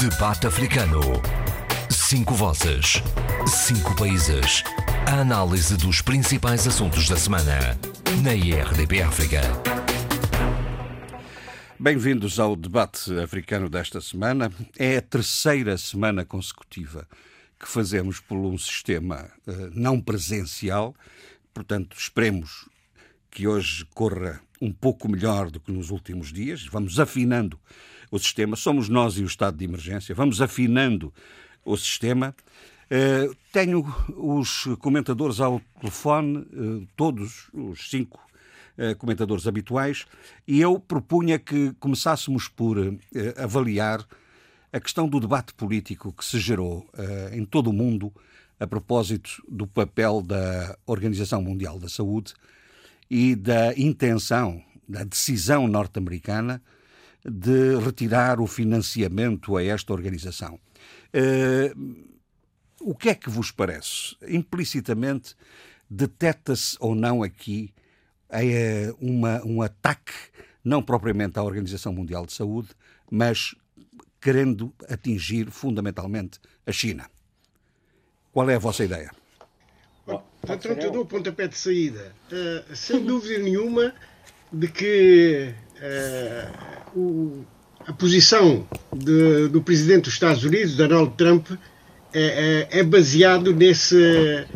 Debate Africano. Cinco vozes. Cinco países. A análise dos principais assuntos da semana. Na IRDP África. Bem-vindos ao debate africano desta semana. É a terceira semana consecutiva que fazemos por um sistema uh, não presencial, portanto, esperemos que hoje corra um pouco melhor do que nos últimos dias. Vamos afinando o sistema, somos nós e o estado de emergência, vamos afinando o sistema. Uh, tenho os comentadores ao telefone, uh, todos os cinco uh, comentadores habituais, e eu propunha que começássemos por avaliar a questão do debate político que se gerou em todo o mundo a propósito do papel da Organização Mundial da Saúde e da intenção, da decisão norte-americana de retirar o financiamento a esta organização. Uh, o que é que vos parece? Implicitamente, detecta-se ou não aqui uh, uma, um ataque, não propriamente à Organização Mundial de Saúde, mas querendo atingir fundamentalmente a China. Qual é a vossa ideia? Portanto, eu dou o pontapé de saída. Uh, sem dúvida nenhuma de que uh, o, a posição de, do presidente dos Estados Unidos, Donald Trump, é, é, é baseado nesse,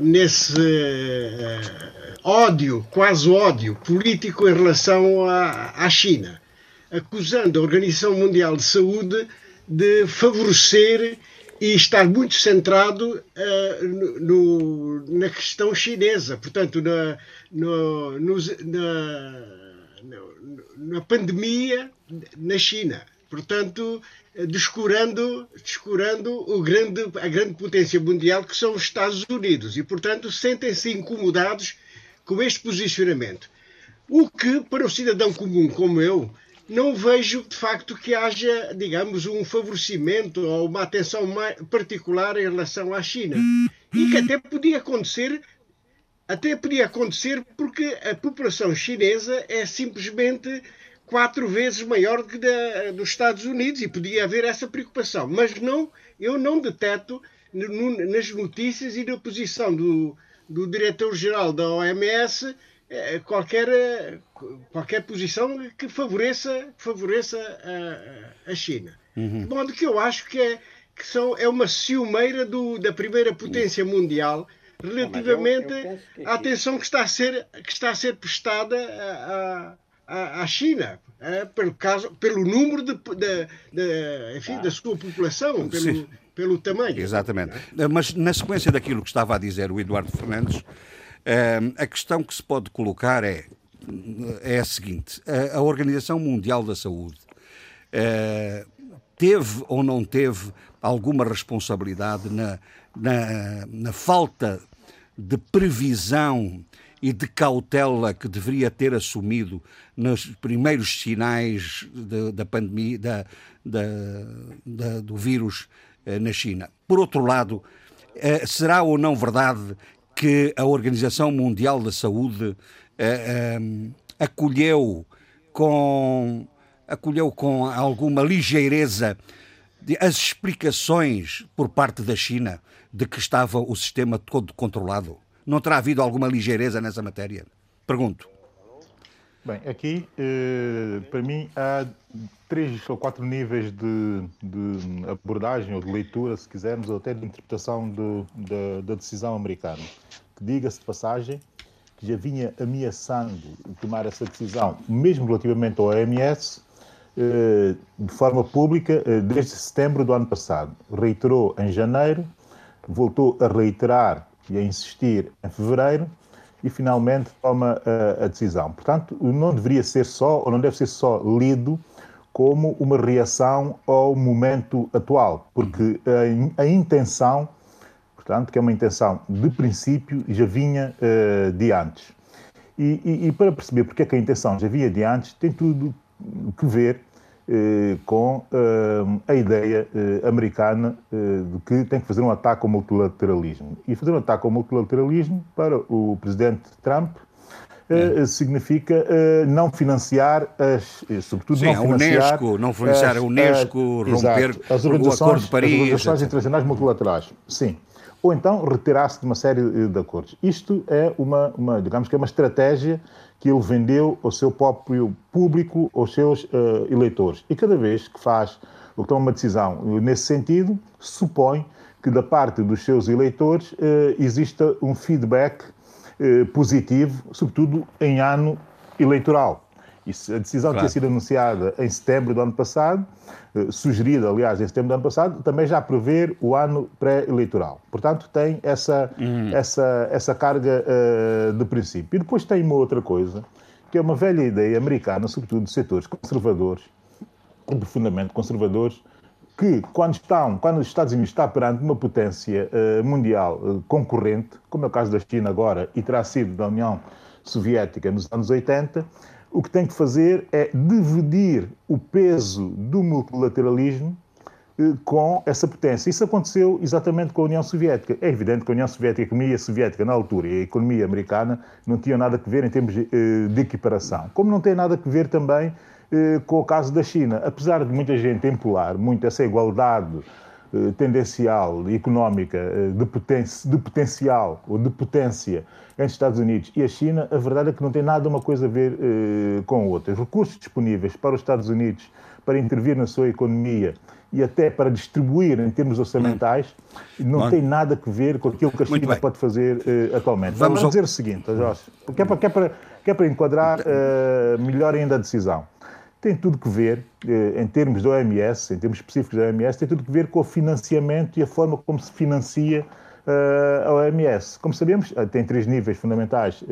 nesse uh, ódio, quase ódio político em relação à, à China, acusando a Organização Mundial de Saúde de favorecer e estar muito centrado uh, no, na questão chinesa, portanto, na, no, no, na, na pandemia na China. Portanto, descurando, descurando o grande, a grande potência mundial que são os Estados Unidos. E, portanto, sentem-se incomodados com este posicionamento. O que, para o cidadão comum como eu, não vejo de facto que haja, digamos, um favorecimento ou uma atenção particular em relação à China. E que até podia acontecer, até podia acontecer porque a população chinesa é simplesmente quatro vezes maior do que da, dos Estados Unidos e podia haver essa preocupação. Mas não, eu não deteto nas notícias e na posição do, do diretor-geral da OMS é, qualquer, qualquer posição que favoreça, favoreça a, a China. Uhum. De modo que eu acho que, é, que são, é uma ciumeira do, da primeira potência mundial relativamente eu, eu que... à atenção que está a ser, que está a ser prestada à China. É, pelo, caso, pelo número de, de, de enfim, ah. da sua população, pelo, pelo tamanho. Exatamente. Mas na sequência daquilo que estava a dizer o Eduardo Fernandes, a questão que se pode colocar é, é a seguinte: a, Organização Mundial da Saúde eh, teve ou não teve alguma responsabilidade na, na, na falta de previsão e de cautela que deveria ter assumido nos primeiros sinais de, da pandemia, da, da, do vírus eh, na China. Por outro lado, eh, será ou não verdade que a Organização Mundial da Saúde eh, acolheu com acolheu com alguma ligeireza as explicações por parte da China de que estava o sistema todo controlado? Não terá havido alguma ligeireza nessa matéria? Pergunto. Bem, aqui, eh, para mim, há três ou quatro níveis de, de, abordagem ou de leitura, se quisermos, ou até de interpretação de, de, da decisão americana. Que diga-se de passagem que já vinha ameaçando tomar essa decisão, mesmo relativamente ao OMS, de forma pública, eh, desde setembro do ano passado. Reiterou em janeiro, voltou a reiterar e a insistir em fevereiro e finalmente toma a, a decisão. Portanto, não deveria ser só, ou não deve ser só lido como uma reação ao momento atual, porque a, intenção, portanto, que é uma intenção de princípio, já vinha de antes. E, e, e, para perceber porque é que a intenção já vinha de antes, tem tudo que ver eh, com eh, a ideia eh, americana de que tem que fazer um ataque ao multilateralismo. E fazer um ataque ao multilateralismo para o presidente Trump é. significa não financiar as, sobretudo Sim, não financiar a Unesco, não financiar a Unesco, romper as organizações, o Acordo de Paris, as organizações internacionais multilaterais. Sim. Ou então retirar-se de uma série de acordos. Isto é uma, uma, digamos que é uma estratégia que ele vendeu ao seu próprio público, aos seus uh, eleitores. E cada vez que faz ou que toma uma decisão nesse sentido, supõe que da parte dos seus eleitores uh, exista um feedback uh, positivo, sobretudo em ano eleitoral. Isso, a decisão claro. tinha sido anunciada em setembro do ano passado, eh, sugerida, aliás, em setembro do ano passado, também já prevê o ano pré-eleitoral. Portanto, tem essa, uhum. essa, essa carga uh, de princípio. E depois tem uma outra coisa, que é uma velha ideia americana, sobretudo de setores conservadores, profundamente conservadores, que quando estão, quando os Estados Unidos está perante uma potência uh, mundial uh, concorrente, como é o caso da China agora e terá sido da União Soviética nos anos 80, o que tem que fazer é dividir o peso do multilateralismo eh, com essa potência. Isso aconteceu exatamente com a União Soviética. É evidente que a União Soviética, a economia soviética na altura e a economia americana não tinham nada a ver em termos de, eh, de equiparação. Como não tem nada a ver também eh, com o caso da China. Apesar de muita gente empolar muito essa igualdade tendencial económica de, potência, de potencial ou de potência entre os Estados Unidos e a China, a verdade é que não tem nada uma coisa a ver uh, com outra. Os recursos disponíveis para os Estados Unidos para intervir na sua economia e até para distribuir em termos orçamentais, não Bom. tem nada a ver com aquilo que a China pode fazer uh, atualmente. Vamos, Vamos dizer o seguinte, Jorge, que é para, que é para, que é para enquadrar melhor ainda a decisão. Tem tudo que ver, em termos da OMS, em termos específicos da OMS, tem tudo que ver com o financiamento e a forma como se financia uh, a OMS. Como sabemos, eh, tem três níveis fundamentais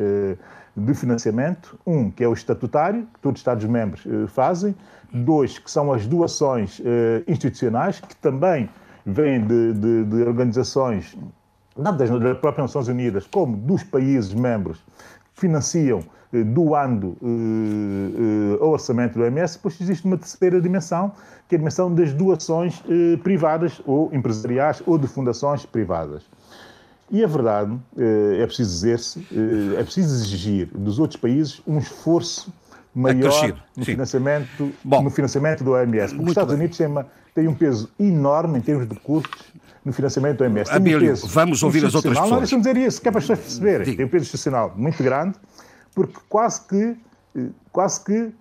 de financiamento. Um, que é o estatutário, que todos os Estados-membros fazem. Dois, que são as doações institucionais, que também vêm de, de, de organizações, das, das próprias Nações Unidas como dos países membros, que financiam doando uh, uh, ao orçamento do OMS, depois existe uma terceira dimensão, que é a dimensão das doações privadas ou empresariais ou de fundações privadas. E a verdade, eh, é preciso dizer-se, eh, é preciso exigir dos outros países um esforço maior no financiamento, no financiamento do OMS. Porque os Estados bem. Unidos têm, uma, têm, um peso enorme em termos de custos no financiamento do OMS. Abílio, um vamos ouvir as outras pessoas. Não, deixa-me dizer isso, que é para as pessoas perceberem. Diga. Tem um peso institucional muito grande, porque quase que, eh, quase que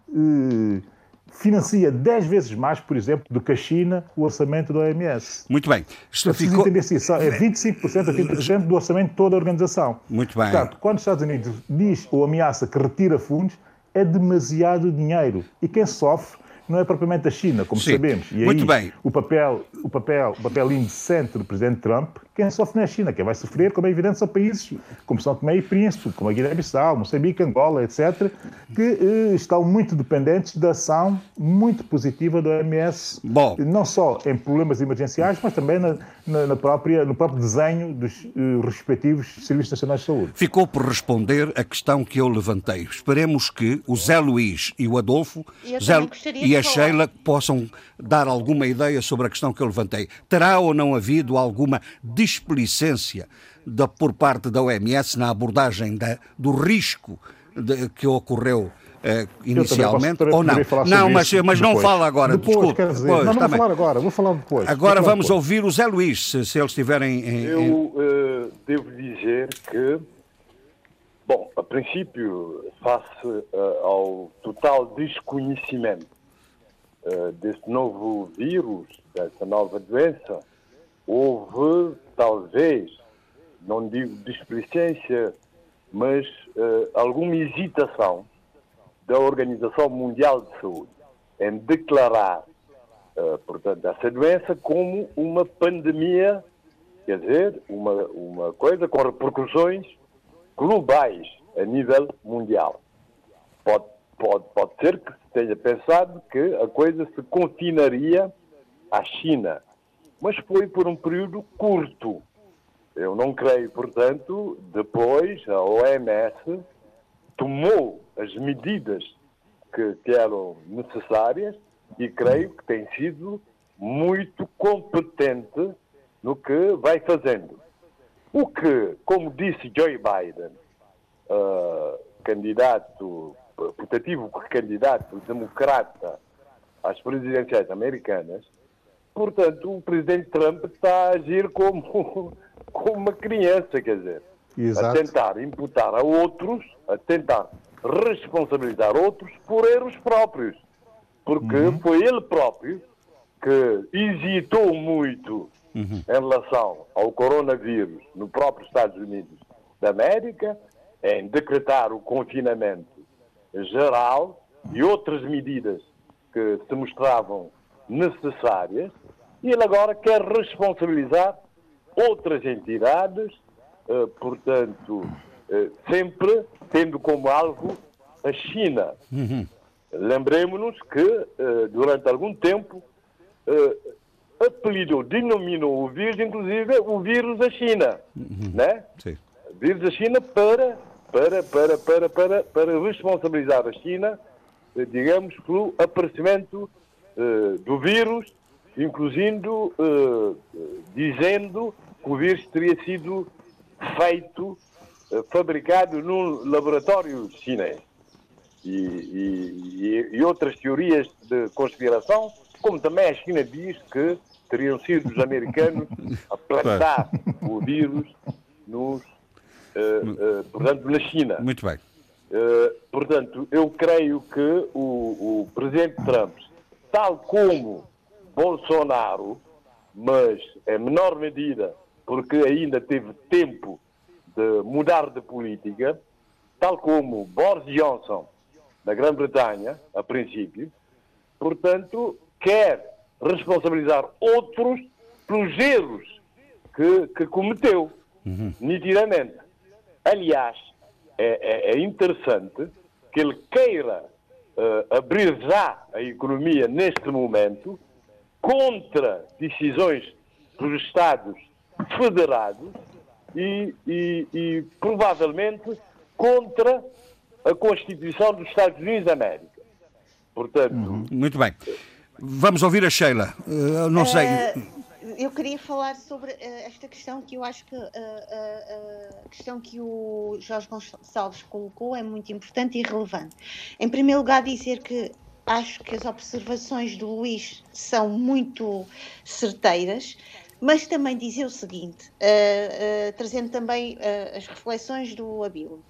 financia 10 vezes mais, por exemplo, do que a China o orçamento da OMS. Muito bem. Isto ficou... entender assim, é 25% a 30% do orçamento de toda a organização. Muito bem. Portanto, quando os Estados Unidos diz ou ameaça que retira fundos, é demasiado dinheiro. E quem sofre não é propriamente a China, como Sim. sabemos. E Muito aí, bem. O papel, o, papel, o papel indecente do Presidente Trump, quem sofre não é a China. Quem vai sofrer, como é evidente, são países como São Tomé e Príncipe, como a Guiné-Bissau, Moçambique, Angola, etc., que eh, estão muito dependentes da ação muito positiva da OMS, Bom. não só em problemas emergenciais, mas também na, na, na própria, no próprio desenho dos eh, respectivos Serviços Nacionais de Saúde. Ficou por responder a questão que eu levantei. Esperemos que o Zé Luís e o Adolfo Zé, e a Sheila possam dar alguma ideia sobre a questão que eu levantei. Terá ou não havido alguma displicência da, por parte da OMS na abordagem da, do risco de, que ocorreu Uh, inicialmente ou não? Não, mas, mas não fala agora. Depois, desculpe. Quer dizer, depois, não, não vou falar agora, vou falar depois. Agora falar vamos depois. ouvir o Zé Luís, se, se eles estiverem em. Eu uh, devo dizer que, bom, a princípio, face uh, ao total desconhecimento deste novo vírus, dessa nova doença, houve, talvez, não digo displicência, mas uh, alguma hesitação da Organização Mundial de Saúde em declarar, uh, portanto, essa doença como uma pandemia, quer dizer, uma, uma coisa com repercussões globais a nível mundial. Pode, pode, pode ser que se tenha pensado que a coisa se confinaria à China mas foi por um período curto. Eu não creio, portanto, depois a OMS tomou as medidas que, que eram necessárias e creio que tem sido muito competente no que vai fazendo. O que, como disse Joe Biden, uh, candidato, putativo candidato democrata às presidenciais americanas, portanto, o presidente Trump está a agir como, como uma criança, quer dizer, Exato. a tentar imputar a outros, a tentar responsabilizar outros por erros próprios. Porque uhum. foi ele próprio que hesitou muito uhum. em relação ao coronavírus no próprio Estados Unidos da América, em decretar o confinamento geral e outras medidas que se mostravam necessárias, ele agora quer responsabilizar outras entidades, eh, portanto, eh, sempre tendo como alvo a China. Uhum. Lembremos-nos que, eh, durante algum tempo, apelidou, denominou o vírus, inclusive, o vírus da China. Uhum. Né? Sim. Vírus da China para, para, para, para, para, para responsabilizar a China, digamos, pelo aparecimento do vírus, incluindo, uh, dizendo que o vírus teria sido feito, uh, fabricado num laboratório chinês. E, e, e, outras teorias de conspiração, como também a China diz que teriam sido os americanos a plantar o vírus nos, uh, portanto, na China. Muito bem. Portanto, eu creio que o, o presidente Trump, tal como Bolsonaro, mas em menor medida, porque ainda teve tempo de mudar de política, tal como Boris Johnson, na Grã-Bretanha, a princípio, portanto, quer responsabilizar outros pelos erros que, que cometeu, uhum. nitidamente. Aliás, é, é, é, interessante que ele queira uh, abrir já a economia neste momento contra decisões dos Estados federados e, e, e provavelmente contra a Constituição dos Estados Unidos da América. Portanto. Uhum. Muito bem. Vamos ouvir a Sheila. Uh, não sei. Uh, eu queria falar sobre uh, esta questão que eu acho que a questão que o Jorge Gonçalves colocou é muito importante e relevante. Em primeiro lugar, dizer que acho que as observações do Luís são muito certeiras, mas também dizer o seguinte, trazendo também as reflexões do Abílio.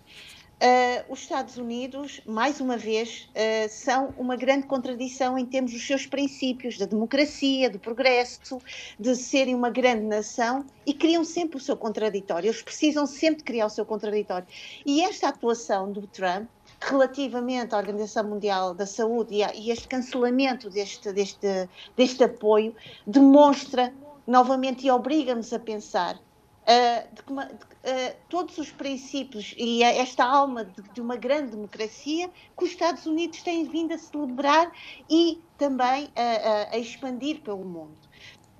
Uh, os Estados Unidos, mais uma vez, uh, são uma grande contradição em termos dos seus princípios, da democracia, do progresso, de serem uma grande nação e criam sempre o seu contraditório. Eles precisam sempre criar o seu contraditório. E esta atuação do Trump relativamente à Organização Mundial da Saúde e, a, e este cancelamento deste, deste, deste apoio demonstra novamente e obriga-nos a pensar Uh, de, de, uh, todos os princípios e esta alma de, de, uma grande democracia que os Estados Unidos têm vindo a celebrar e também a expandir pelo mundo.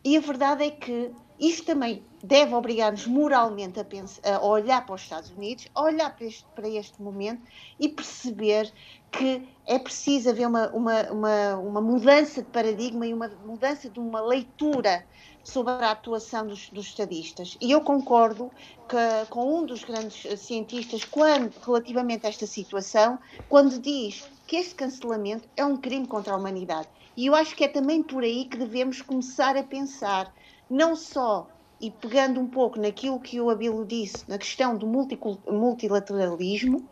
E a verdade é que isto também deve obrigar-nos moralmente a, pensar, a, olhar para os Estados Unidos, a olhar para este, para este momento e perceber que é preciso haver uma, uma, uma, uma mudança de paradigma e uma mudança de uma leitura sobre a atuação dos, dos estadistas. E eu concordo que, com um dos grandes cientistas quando, relativamente a esta situação, quando diz que este cancelamento é um crime contra a humanidade. E eu acho que é também por aí que devemos começar a pensar, não só e pegando um pouco naquilo que o Abilo disse, na questão do multilateralismo,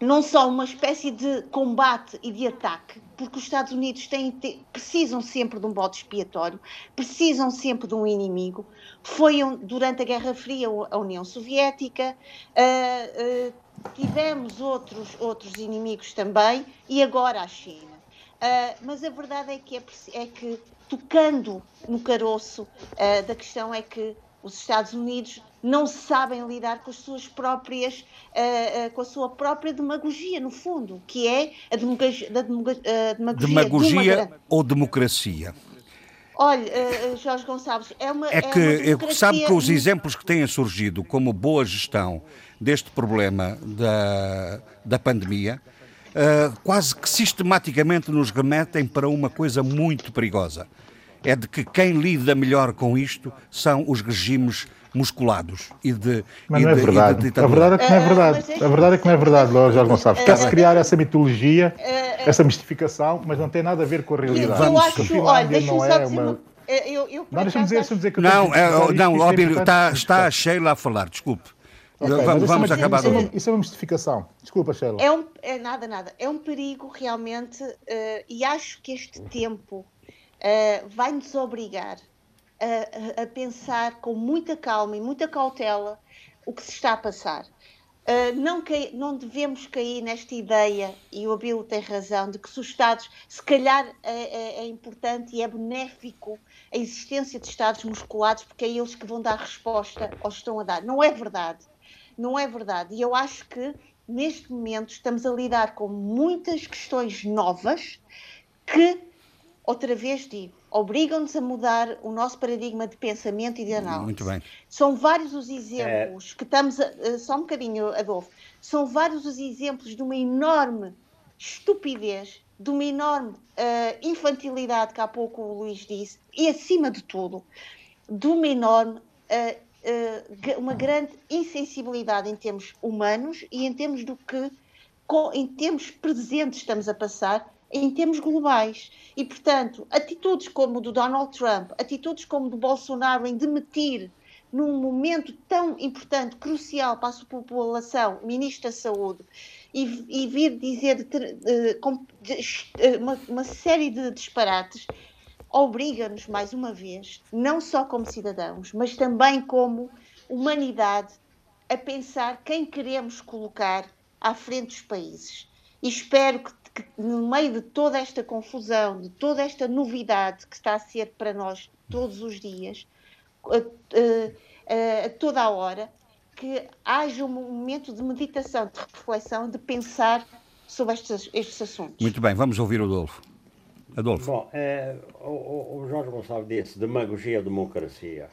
não só uma espécie de combate e de ataque, porque os Estados Unidos têm, precisam sempre de um bode expiatório, precisam sempre de um inimigo. Foi um, durante a Guerra Fria a União Soviética, uh, uh, tivemos outros, outros inimigos também, e agora a China. Uh, mas a verdade é que, é, é que tocando no caroço da questão, é que os Estados Unidos não sabem lidar com as suas próprias, uh, uh, com a sua própria demagogia, no fundo, que é a demagogia, da demagogia, demagogia de ou democracia. Olha, uh, Jorge Gonçalves, é uma. É que é sabe que os exemplos que têm surgido como boa gestão deste problema da, da pandemia quase que sistematicamente nos remetem para uma coisa muito perigosa. É de que quem lida melhor com isto são os regimes musculados e de. Mas e não é de- e de verdade. a verdade é que não é verdade. é- A verdade é que não é verdade, Jorge Gonçalves. Quer-se criar essa mitologia, essa mistificação, mas não tem nada a ver com a realidade. eu Vamos, acho, olha, deixa-me só é dizer uma. uma. Eu, eu, por Não, deixa-me dizer, que Não, que é, não, é está, está a Sheila a falar, desculpe. Ok, vamos é acabar isso é Isso é uma mistificação. Desculpa, Sheila. É um, é nada, nada. É um perigo realmente, eh, e acho que este tempo eh, vai nos obrigar a, a- pensar com muita calma e muita cautela o que se está a passar. Eh, não, cai- não devemos cair nesta ideia, e o Abilo tem razão, de que se os Estados, se calhar é, é- é importante e é benéfico a existência de Estados musculados, porque é eles que vão dar resposta aos que estão a dar. Não é verdade. Não é verdade. E eu acho que neste momento estamos a lidar com muitas questões novas que, outra vez digo, obrigam-nos a mudar o nosso paradigma de pensamento e de análise. Muito bem. São vários os exemplos que estamos a, eh, só um bocadinho, Adolfo, são vários os exemplos de uma enorme estupidez, de uma enorme eh, infantilidade, que há pouco o Luís disse, e acima de tudo, de uma enorme, ga- uma grande insensibilidade em termos humanos e em termos do que, em termos presentes estamos a passar, em termos globais. E, portanto, atitudes como do Donald Trump, atitudes como do Bolsonaro em demitir num momento tão importante, crucial para a sua população, Ministro da Saúde, e, e vir dizer ter- eh, com- de- eh, uma, uma série de disparates, obriga-nos, mais uma vez, não só como cidadãos, mas também como humanidade, a pensar quem queremos colocar à frente dos países. E espero que, que no meio de toda esta confusão, de toda esta novidade que está a ser para nós todos os dias, a, a- a- toda a hora, que haja um momento de meditação, de reflexão, de pensar sobre estes, estes assuntos. Muito bem, vamos ouvir o Adolfo. Adolfo. Bom, eh, o, o- Jorge Gonçalves disse demagogia ou democracia.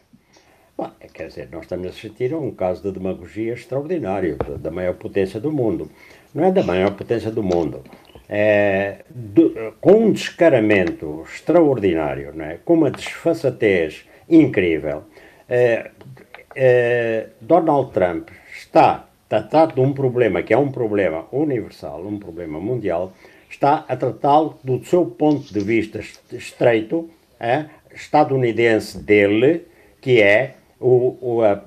Bom, é, quer dizer, nós estamos a assistir a um caso de demagogia extraordinário, da, maior potência do mundo. Não é da maior potência do mundo. É, com um descaramento extraordinário, não é? com uma desfaçatez incrível, é, é, Donald Trump está tratado de um problema que é um problema universal, um problema mundial, está a tratá-lo do seu ponto de vista est- estreito, é, estadunidense dele, que é o, o- a-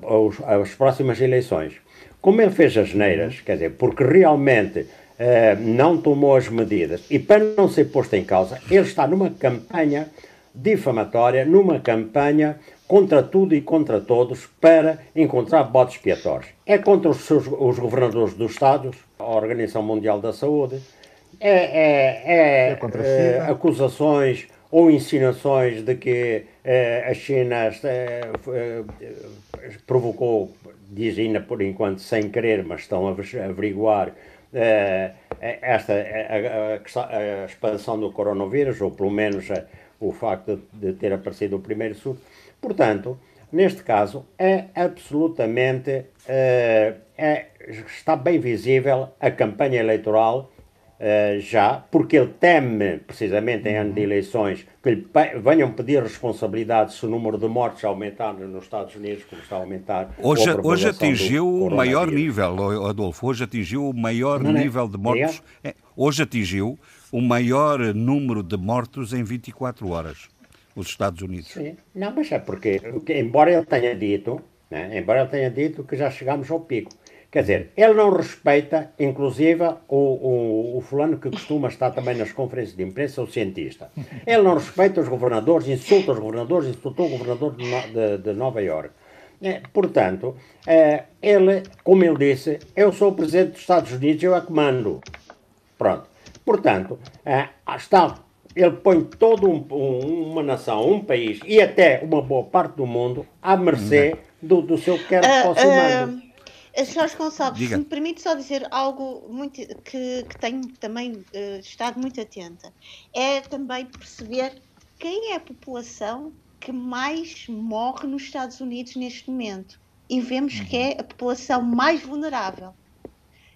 as próximas eleições. Como ele fez as neiras, quer dizer, porque realmente eh, não tomou as medidas e para não ser posto em causa, ele está numa campanha difamatória, numa campanha contra tudo e contra todos para encontrar botes expiatórios. É contra os, seus, os governadores dos Estados, a Organização Mundial da Saúde, é, é- é, É China. acusações ou insinuações de que eh, a China provocou, diz ainda por enquanto sem querer, mas estão a aver- averiguar esta a, a- a expansão do coronavírus, ou pelo menos o facto de, ter aparecido o primeiro surto. Portanto, neste caso, é absolutamente é- está bem visível a campanha eleitoral eh, já, porque ele teme, precisamente em ano de eleições, que lhe venham pedir responsabilidade se o número de mortes aumentar nos Estados Unidos, como está a aumentar. Hoje, a hoje atingiu o maior nível, Adolfo. Hoje atingiu o maior Não, não. nível de mortos. É, hoje atingiu o maior número de mortos em 24 horas. Os Estados Unidos. Sim. Não, mas é porque, embora ele tenha dito, né, embora ele tenha dito que já chegamos ao pico, quer dizer, ele não respeita, inclusive, o, o, o fulano que costuma estar também nas conferências de imprensa, o cientista. Ele não respeita os governadores, insulta os governadores, insultou o governador de, de, de Nova Iorque. É, portanto, é, ele, como ele disse, eu sou o presidente dos Estados Unidos, eu é que mando. Pronto. Portanto, eh, está, ele põe toda um, um- uma nação, um país e até uma boa parte do mundo à mercê do, do seu quer possa ah, mando. ah, Jorge Gonçalves, Diga. se me permite só dizer algo muito, que, que tenho também eh, estado muito atenta, é também perceber quem é a população que mais morre nos Estados Unidos neste momento. E vemos que é a população mais vulnerável.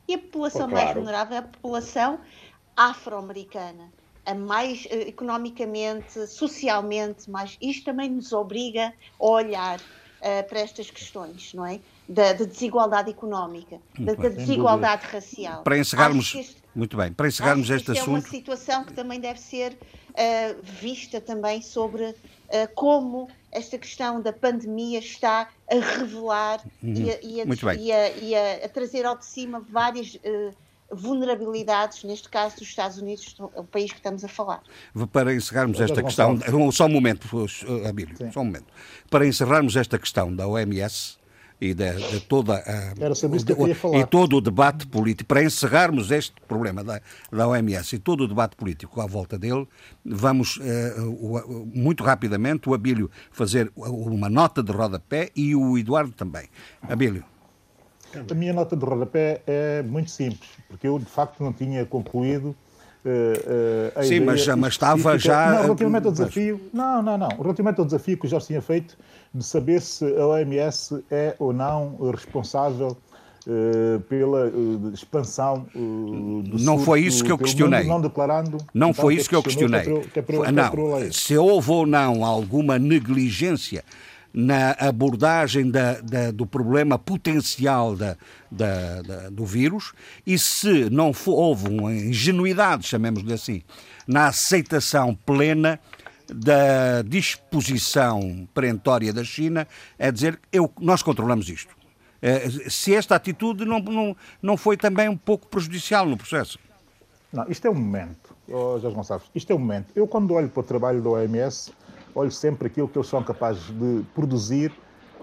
E a população mais claro. vulnerável é a população afro-americana. A mais eh, economicamente, socialmente, mas isto também nos obriga a olhar uh, para estas questões, não é? Da, da desigualdade económica, da, da desigualdade racial. Para encerrarmos, este, muito bem, para encerrarmos este assunto. É uma situação que também deve ser uh, vista também sobre uh, como esta questão da pandemia está a revelar uhum. e, a, e, a, e, a, e, a, trazer ao de cima várias vulnerabilidades, neste caso dos Estados Unidos, o país que estamos a falar. Para encerrarmos esta questão, só um momento, Abílio, só um momento. Para encerrarmos esta questão da OMS, e de, de toda a, o, e todo o debate político para encerrarmos este problema da, da OMS e todo o debate político à volta dele vamos uh, muito rapidamente o Abílio fazer uma nota de rodapé e o Eduardo também. Abílio a minha nota de rodapé é muito simples porque eu de facto não tinha concluído Uh, uh, Sim, mas, mas estava já. Não, relativamente ao desafio. Não, não, não. Relativamente ao desafio que o Jorge tinha feito de saber se a OMS é ou não responsável uh, pela expansão do Não foi isso que eu questionei. Não declarando. Não então, foi isso que eu questionei. Que é para, que é para, não. Se houve ou não alguma negligência na abordagem da, da, do problema potencial da, do vírus e se não for, houve uma ingenuidade, chamemos-lhe assim, na aceitação plena da disposição perentória da China a dizer eu, nós controlamos isto. Eh, se esta atitude não, não, não foi também um pouco prejudicial no processo? Não, isto é um momento, oh, Jorge Gonçalves, isto é um momento. Eu, quando olho para o trabalho da OMS, olho sempre aquilo que eles são capazes de produzir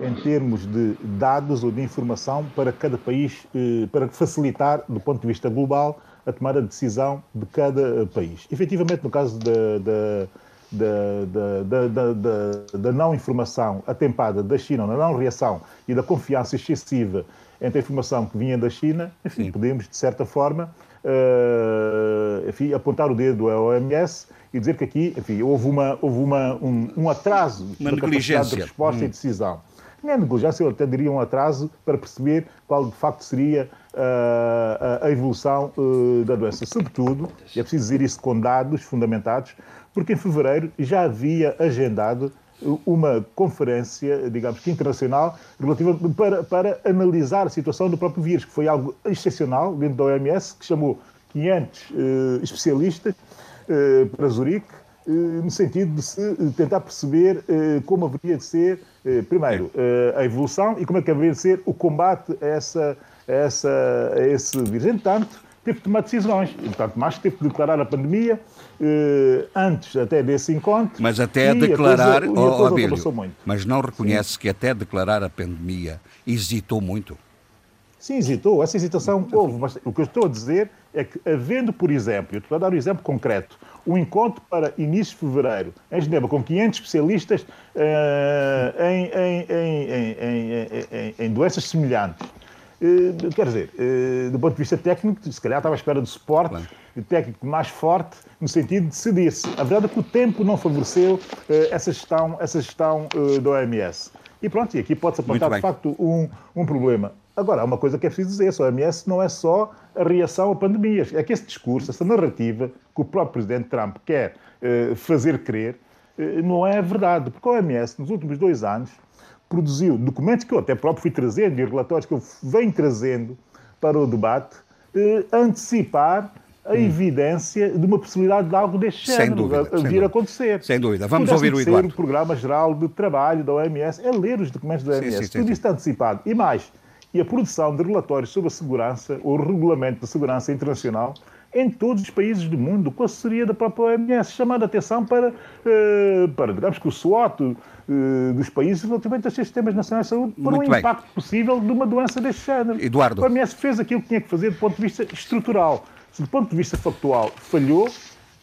em termos de dados ou de informação para cada país, eh, para facilitar, do ponto de vista global, a tomada de decisão de cada eh, país. Efetivamente, no caso da, da, não informação atempada da China, da não reação e da confiança excessiva entre a informação que vinha da China, enfim, podemos, de certa forma, uh, enfim, apontar o dedo à OMS e dizer que aqui, enfim, houve, uma, houve uma, um, um atraso uma na capacidade de resposta hum. e decisão. Não é negligência, eu até diria um atraso para perceber qual de facto seria uh, a evolução uh, da doença. Sobretudo, e é preciso dizer isso com dados fundamentados, porque em fevereiro já havia agendado uma conferência, digamos que internacional, relativa para, para analisar a situação do próprio vírus, que foi algo excepcional dentro da OMS, que chamou 500 uh, especialistas para Zurique, uh, no sentido de se tentar perceber como haveria de ser, primeiro, a evolução e como é que haveria de ser o combate a, essa, a, essa, a esse vírus. Entanto, teve de tomar decisões. E, portanto, mais teve de declarar a pandemia eh, antes até desse encontro. Mas até declarar, coisa, oh, mas não reconhece Sim. que até declarar a pandemia hesitou muito? Sim, hesitou. Essa hesitação houve. Mas o que eu estou a dizer é que, havendo, por exemplo, eu estou a dar um exemplo concreto, um encontro para início de fevereiro em Genebra com 500 especialistas uh, em, em, em, em doenças semelhantes, eh, quer dizer, eh, do ponto de vista técnico, se calhar estava à espera de suporte claro. técnico mais forte, no sentido de decidir-se. A verdade é que o tempo não favoreceu eh, essa gestão, essa gestão da OMS. E pronto, e aqui pode-se apontar, de facto, um, um problema. Agora, há uma coisa que é preciso dizer: a OMS não é só a reação a pandemias. É que esse discurso, essa narrativa que o próprio presidente Trump quer fazer crer, não é verdade. Porque a OMS, nos últimos dois anos, produziu documentos que eu até próprio fui trazendo e relatórios que eu venho trazendo para o debate, eh, antecipar a hum. evidência de uma possibilidade de algo deste sem género dúvida, a, a vir a acontecer. Sem dúvida. Vamos ouvir o Eduardo. o Programa Geral de Trabalho da OMS, é ler os documentos da OMS. Sim, sim, Tudo sim, está antecipado. E mais, e a produção de relatórios sobre a segurança, o regulamento da segurança internacional, em todos os países do mundo, com a assessoria da própria OMS, chamando a atenção para, eh, para digamos que o SWOT eh, dos países relativamente aos sistemas nacionais de saúde para Muito um bem. impacto possível de uma doença deste género. Eduardo. A OMS fez aquilo que tinha que fazer do ponto de vista estrutural. Se do ponto de vista factual falhou,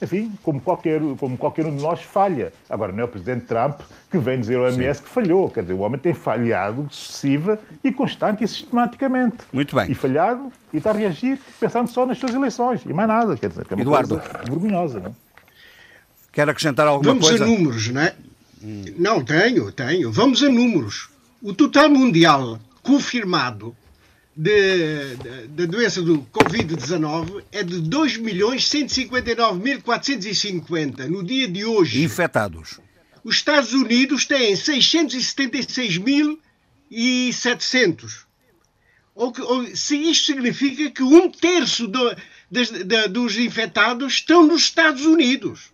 enfim, como qualquer, como qualquer um de nós falha. Agora, não é o Presidente Trump que vem dizer ao OMS Sim. que falhou. Quer dizer, o homem tem falhado excessiva e constante e sistematicamente. Muito bem. E falhado e está a reagir pensando só nas suas eleições e mais nada. Quer dizer, que é uma Eduardo. coisa vergonhosa. Não? É? Quer acrescentar alguma Vamos coisa? Vamos a números, não é? Hum. Não, tenho, tenho. Vamos a números. O total mundial confirmado da doença do Covid-19 é de 2.159.450 no dia de hoje. Infectados. Os Estados Unidos têm 676.000 e 700. Ou, ou, se isto significa que um terço do, das, da, dos infectados estão nos Estados Unidos.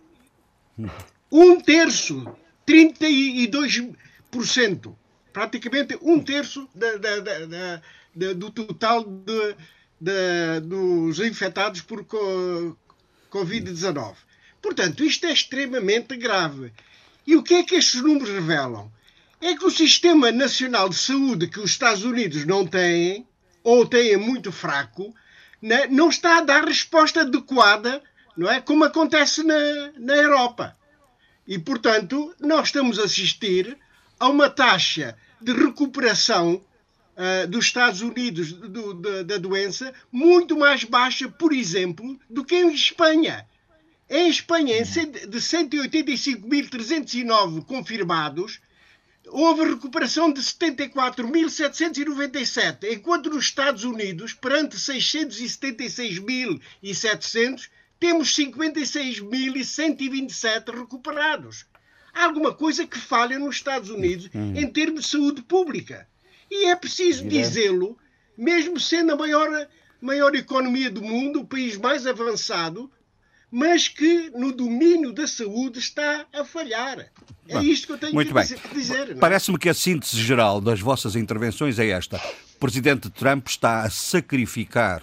Um terço, 32%. Praticamente um terço da, da, da, do total de, dos infectados por Covid-19. Portanto, isto é extremamente grave. E o que é que estes números revelam? É que o Sistema Nacional de Saúde que os Estados Unidos não têm, ou têm muito fraco, né, não está a dar resposta adequada, não é? Como acontece na, na Europa. E, portanto, nós estamos a assistir a uma taxa de recuperação uh, dos Estados Unidos do, do, da doença muito mais baixa, por exemplo, do que em Espanha. Em Espanha, de 185.309 confirmados, houve recuperação de 74.797, enquanto nos Estados Unidos, perante 676.700, temos 56.127 recuperados. Há alguma coisa que falha nos Estados Unidos hum. em termos de saúde pública. E é preciso dizê-lo, mesmo sendo a maior, maior economia do mundo, o país mais avançado, mas que no domínio da saúde está a falhar. É isto que eu tenho Muito que bem. dizer. É? Parece-me que a síntese geral das vossas intervenções é esta. O Presidente Trump está a sacrificar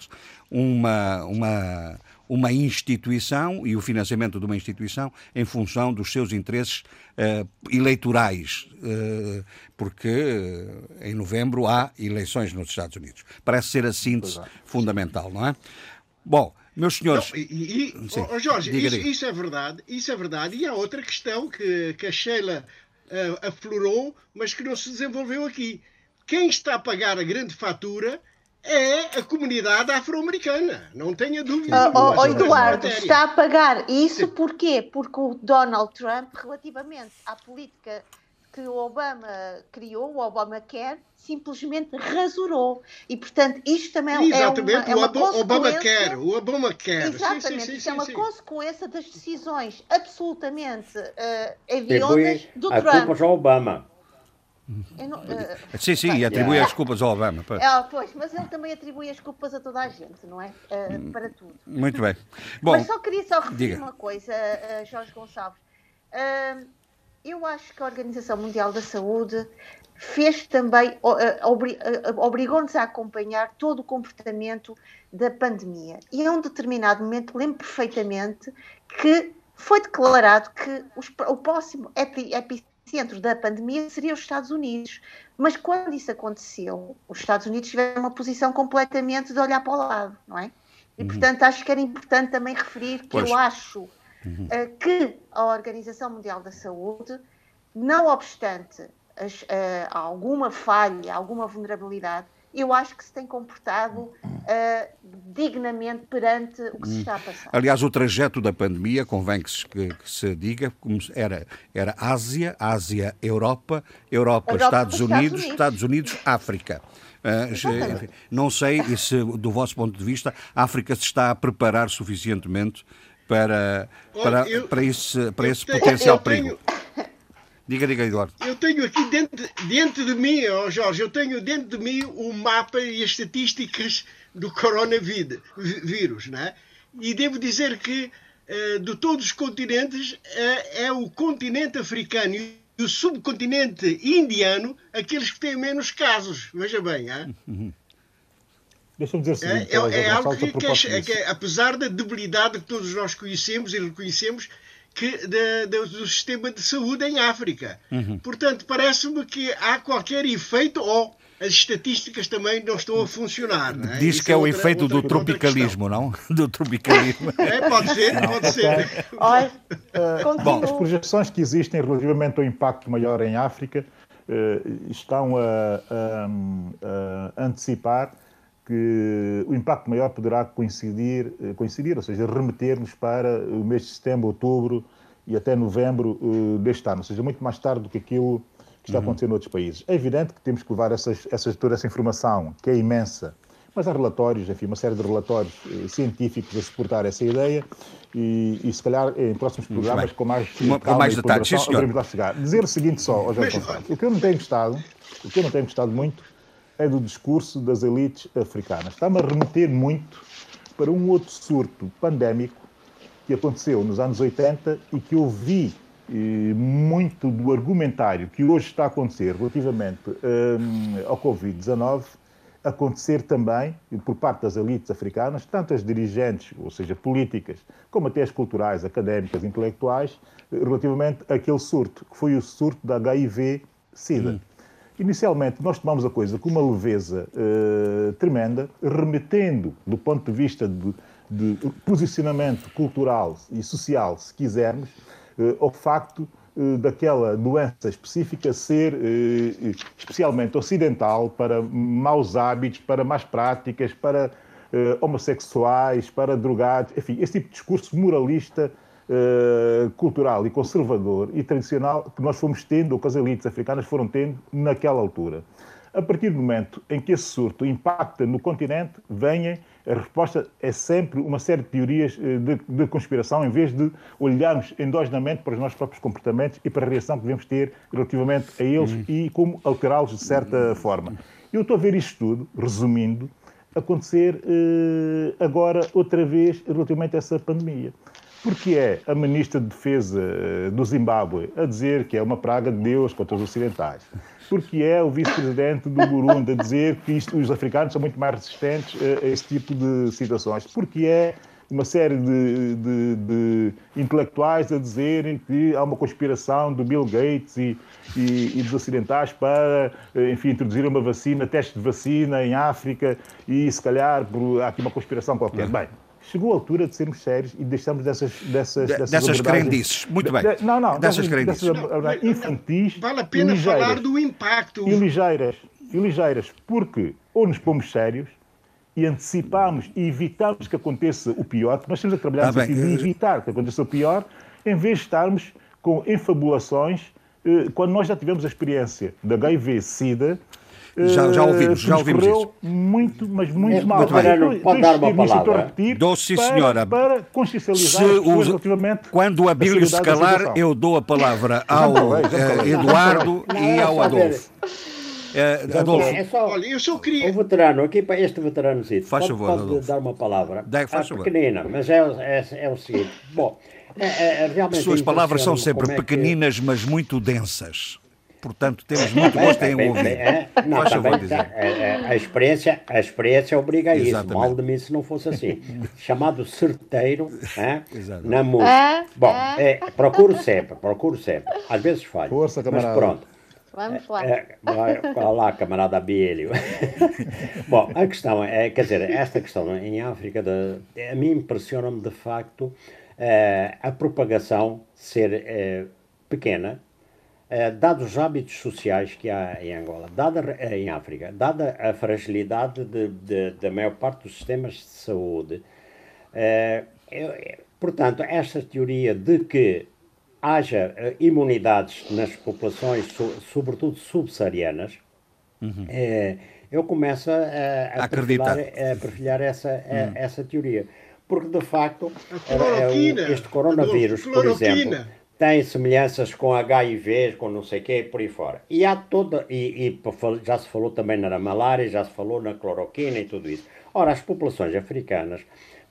uma, uma, uma instituição e o financiamento de uma instituição em função dos seus interesses uh, eleitorais, uh, porque uh, em novembro há eleições nos Estados Unidos. Parece ser a síntese é. fundamental, não é? Bom, meus senhores. Não, e, e oh, Jorge, isso, isso, é verdade, isso é verdade. E há outra questão que, que a Sheila aflorou, mas que não se desenvolveu aqui. Quem está a pagar a grande fatura é a comunidade afro-americana. Não tenha dúvida. Oh, oh, Eduardo, está a pagar isso porquê? Porque o Donald Trump, relativamente à política que o Obama criou, o Obama quer, simplesmente rasurou. E, portanto, isto também Exatamente, é uma, é uma o Obama quer, o Obama quer. Exatamente, sim, sim, sim, isto é uma consequência das decisões absolutamente uh, hediondas do a Trump. culpa ao Obama. Não, uh, sim, sim, e atribui as culpas ao Obama. Pois. É, pois, mas ele também atribui as culpas a toda a gente, não é? Uh, para tudo. Muito bem. Bom, mas só queria só referir diga. uma coisa, uh, Jorge Gonçalves. Eu acho que a Organização Mundial da Saúde fez também, eh, obrigou-nos a acompanhar todo o comportamento da pandemia. E a um determinado momento, lembro perfeitamente que foi declarado que o próximo epicentro da pandemia seria os Estados Unidos. Mas quando isso aconteceu, os Estados Unidos tiveram uma posição completamente de olhar para o lado, não é? E, uhum. portanto, acho que era importante também referir que pois. eu acho uhum. uh, que a Organização Mundial da Saúde, não obstante as, uh, alguma falha, alguma vulnerabilidade, eu acho que se tem comportado uh, dignamente perante o que se está a passar. Aliás, o trajeto da pandemia, convém que se, que, que se diga, era, era Ásia, Ásia, Europa, Europa, Europa Estados, Unidos, Estados Unidos, Estados Unidos, África. Uh, não sei se, do vosso ponto de vista, a África se está a preparar suficientemente para, para, eu, para esse, para esse tenho, potencial perigo. Diga, diga, Eduardo. Eu tenho aqui dentro, dentro de mim, oh Jorge, eu tenho dentro de mim o mapa e as estatísticas do coronavírus, né? E devo dizer que uh, de todos os continentes uh, é o continente africano e o subcontinente indiano aqueles que têm menos casos. Veja bem, hein? Deixa-me dizer o seguinte, é, é, é algo que, que, é, que, é, apesar da debilidade que todos nós conhecemos e reconhecemos, que, de, de, do sistema de saúde em África. Uhum. Portanto, parece-me que há qualquer efeito ou as estatísticas também não estão a funcionar. É? Diz Isso que é, é o efeito outra, do tropicalismo, não? Do tropicalismo. É, pode ser, não, pode ser. Olha, uh, bom, as projeções que existem relativamente ao impacto maior em África uh, estão a, a, a antecipar que o impacto maior poderá coincidir, eh, coincidir ou seja, remeter-nos para o mês de setembro, outubro e até novembro uh, deste ano, ou seja, muito mais tarde do que aquilo que está uhum. acontecendo em outros países. É evidente que temos que levar essas, essas, toda essa informação, que é imensa, mas há relatórios, enfim, uma série de relatórios eh, científicos a suportar essa ideia e, e se calhar em próximos programas com mais, com, com mais detalhes, sim, senhor. lá chegar. Dizer o seguinte só, José o que eu não tenho gostado, o que eu não tenho gostado muito é do discurso das elites africanas. Está-me a remeter muito para um outro surto pandémico que aconteceu nos anos 80 e que eu vi eh, muito do argumentário que hoje está a acontecer relativamente eh, ao Covid-19 acontecer também por parte das elites africanas, tanto as dirigentes, ou seja, políticas, como até as culturais, académicas, intelectuais, relativamente àquele surto, que foi o surto da HIV-Sida. Inicialmente, nós tomamos a coisa com uma leveza uh, tremenda, remetendo, do ponto de vista de, de posicionamento cultural e social, se quisermos, uh, ao facto uh, daquela doença específica ser especialmente ocidental para maus hábitos, para más práticas, para homossexuais, para drogados, enfim, esse tipo de discurso moralista uh, cultural e conservador e tradicional que nós fomos tendo, ou que as elites africanas foram tendo naquela altura. A partir do momento em que esse surto impacta no continente, venha, a resposta é sempre uma série de teorias eh, de, de, conspiração, em vez de olharmos endogenamente para os nossos próprios comportamentos e para a reação que devemos ter relativamente a eles uhum. e como alterá-los de certa forma. Eu estou a ver isto tudo, resumindo, acontecer eh, agora outra vez relativamente a essa pandemia. Porque é a ministra de Defesa eh, do Zimbábue a dizer que é uma praga de Deus contra os ocidentais. Porque é o vice-presidente do Burundi a dizer que isto, os africanos são muito mais resistentes a, este tipo de situações. Porque é uma série de, de, de, intelectuais a dizerem que há uma conspiração do Bill Gates e, e, e, dos ocidentais para, eh, enfim, introduzir uma vacina, teste de vacina em África e, se calhar, há aqui uma conspiração qualquer. Bem, chegou a altura de sermos sérios e deixamos dessas dessas dessas, dessas crendices. Muito bem. De, não, não, dessas, crendices. Dessas, infantis. Vale a pena falar do impacto. E ligeiras, e ligeiras, porque ou nos pomos sérios e antecipamos e evitamos que aconteça o pior, porque nós estamos a trabalhar no sentido de evitar que aconteça o pior, em vez de estarmos com enfabulações, eh, quando nós já tivemos a experiência da HIV-Sida, já, já ouvimos, já ouvimos isso. Muito, mas muito é, mal. Muito pode dar uma palavra. Dou sim, senhora. Para, para consciencializar se os, relativamente Quando o Abílio se calar, eu dou a palavra ao uh, Eduardo não, e ao Adolfo. Uh, Adolfo. É só, Olha, eu só queria... O veterano, aqui para este veterano, faz pode, favor, pode Adolfo. dar uma palavra. Dá, faz é pequenina, mas é, é, é o seguinte. Bom, é, é, realmente... Suas palavras são sempre pequeninas, que... mas muito densas portanto temos muito gosto em ouvir. É, não, Faz favor dizer. A, é, é, a, experiência, a experiência obriga a isso. Mal de mim se não fosse assim. Chamado certeiro, é, na música. Ah, Bom, ah. é, procuro sempre, procuro sempre. Às vezes falho. Força, camarada. Mas pronto. Vamos lá. É, vai lá, camarada Bielio. Bom, a questão é, quer dizer, esta questão em África, de, a mim impressiona-me de facto é, a propagação ser é, pequena, eh, dados os hábitos sociais que há em Angola, dada eh, em África, dada a fragilidade de, de, da maior parte dos sistemas de saúde, eh, portanto, esta teoria de que haja imunidades nas populações, so, sobretudo subsaarianas, uhum. eu começo a, a, a perfilhar, essa, uhum. essa teoria. Porque, de facto, este coronavírus, por exemplo, tem semelhanças com HIV, com não sei o quê, por aí fora. E há toda, e, e, já se falou também na malária, já se falou na cloroquina e tudo isso. Ora, as populações africanas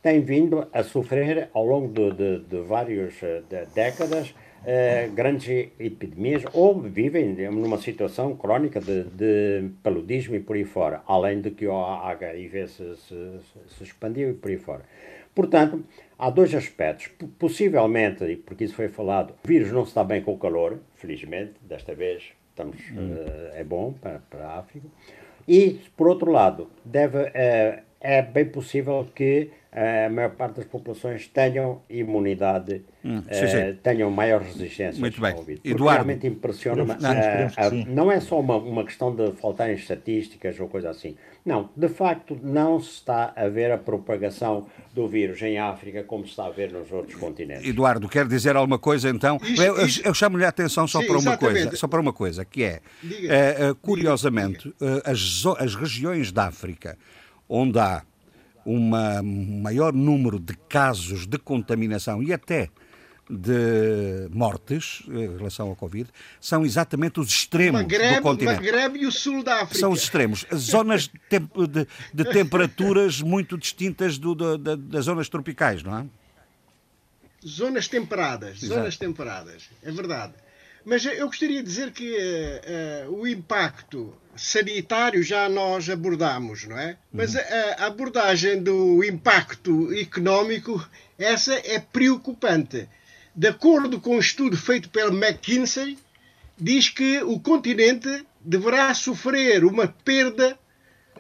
têm vindo a sofrer ao longo de, de, de várias eh, décadas eh, grandes epidemias ou vivem numa situação crónica de, de, paludismo e por aí fora, além de que o HIV se, se, se expandiu e por aí fora. Portanto, há dois aspectos. Possivelmente, porque isso foi falado, o vírus não está bem com o calor, felizmente, desta vez estamos, hum. uh, é bom para, para a África. E, por outro lado, deve, uh, é bem possível que a maior parte das populações tenham imunidade, hum, sim, sim. Uh, tenham maior resistência Muito bem. ao Covid. Eduardo, realmente impressiona não, uh, não é só uma, uma questão de faltarem estatísticas ou coisa assim. Não, de facto, não se está a ver a propagação do vírus em África como se está a ver nos outros continentes. Eduardo, quer dizer alguma coisa então? Isso, eu, eu, eu chamo-lhe a atenção só sim, para uma exatamente. coisa, só para uma coisa, que é, uh, curiosamente, diga, diga. As, as regiões da África onde há um maior número de casos de contaminação e até de mortes em relação ao Covid são exatamente os extremos Magreb, do continente. Magreb e o sul da África. São os extremos. Zonas de, temp de, de temperaturas muito distintas do, do, das zonas tropicais, não é? Zonas temperadas, Exato. zonas temperadas, é verdade. Mas eu gostaria de dizer que uh, uh, o impacto sanitário já nós abordamos, não é? Mas uhum. a, a abordagem do impacto económico, essa é preocupante de acordo com um estudo feito pela McKinsey, diz que o continente deverá sofrer uma perda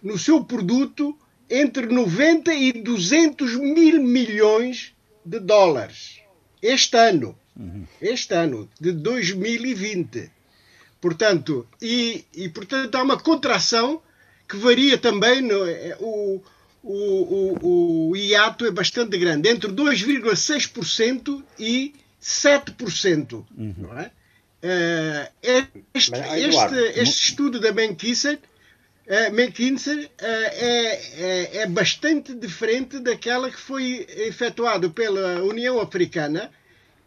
no seu produto entre 90 e 200 mil milhões de dólares este ano. Este ano, de 2020. Portanto, e, e portanto há uma contração que varia também. No, é, o, o, o, o hiato é bastante grande, entre 2,6% e 7%. Uhum. Não é? Uh, este, este, este, estudo da McKinsey, uh, McKinsey uh, é, é, é, bastante diferente daquela que foi efetuada pela União Africana,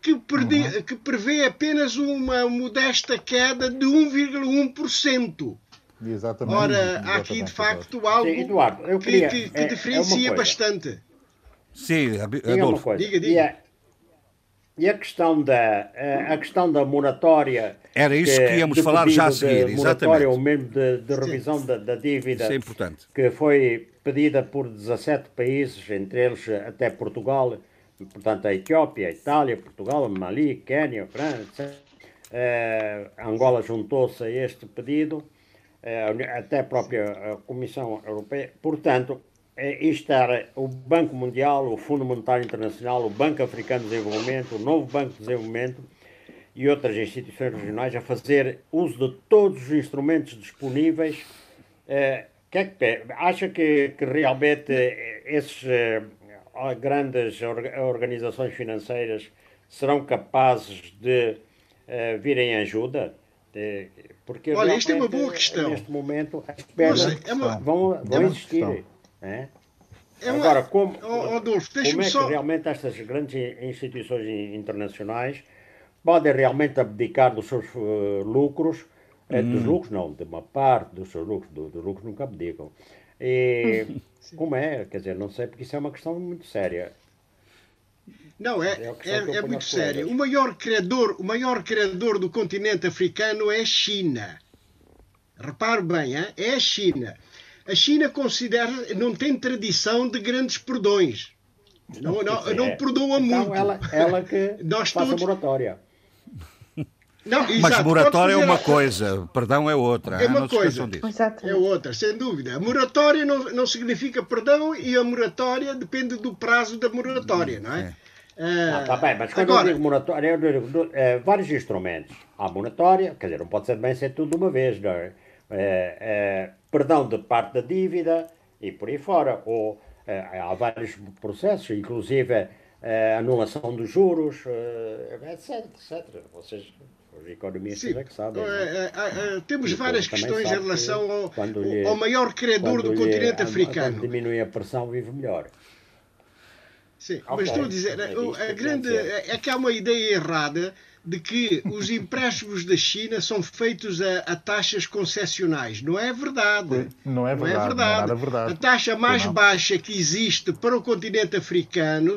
que, perdi, uhum. que prevê apenas uma modesta queda de 1,1%. Exatamente. Ora, exatamente, há aqui de facto algo Sim, Eduardo, queria, que, que, que é, diferencia é bastante. Sim, Adolfo. Diga, diga. E a questão da, a questão da moratória. Era isso que, que íamos falar já a seguir, exatamente. ou mesmo de, de revisão da, da, dívida. Isso é importante. Que foi pedida por 17 países, entre eles até Portugal, portanto a Etiópia, a Itália, Portugal, Mali, Quênia, França. Uh, Angola juntou-se a este pedido, uh, até a própria Comissão Europeia. Portanto, é estar o Banco Mundial, o Fundo Monetário Internacional, o Banco Africano de Desenvolvimento, o Novo Banco de Desenvolvimento e outras instituições regionais a fazer uso de todos os instrumentos disponíveis. Eh, que é que, acha que, que realmente esses eh, grandes organizações financeiras serão capazes de uh, virem em ajuda? porque Olha, isto é uma boa questão. Neste momento, as perdas é uma, vão, vão é existir. É? É uma... Agora, como, oh, Adolfo, como é que só... realmente estas grandes instituições internacionais podem realmente abdicar dos seus uh, lucros, dos hum. lucros não, de uma parte dos seus lucros, do, dos lucros nunca abdicam. E como é? Quer dizer, não sei, porque isso é uma questão muito séria. Não, é, é, é, é muito sério. O maior, criador, o maior criador do continente africano é a China. Repare bem, hein? é a China. A China considera, não tem tradição de grandes perdões. Não, não, não é. perdoa então, muito. Ela, ela que Nós faça todos... moratória. Não, exato, Mas moratória é uma coisa, perdão é outra. É uma coisa, é outra, sem dúvida. A moratória não, não significa perdão e a moratória depende do prazo da moratória, não é? é. Ah, tá bem, mas quando Agora, eu digo moratória, eu digo é, vários instrumentos. Há moratória, quer dizer, não pode ser bem ser tudo de uma vez, não é? é, é perdão de parte da dívida e por aí fora. Ou há vários processos, inclusive a anulação dos juros, etc, etc. Vocês, os economistas é que sabem. É? temos várias questões em relação ao, lhe, ao maior credor do continente africano. Quando diminui a pressão, vive melhor. Sim, okay. mas estou a dizer, a, a grande, é que há uma ideia errada de que os empréstimos da China são feitos a, a taxas concessionais. Não é verdade. Não é verdade. Não é verdade. Não é verdade. A taxa mais baixa que existe para o continente africano,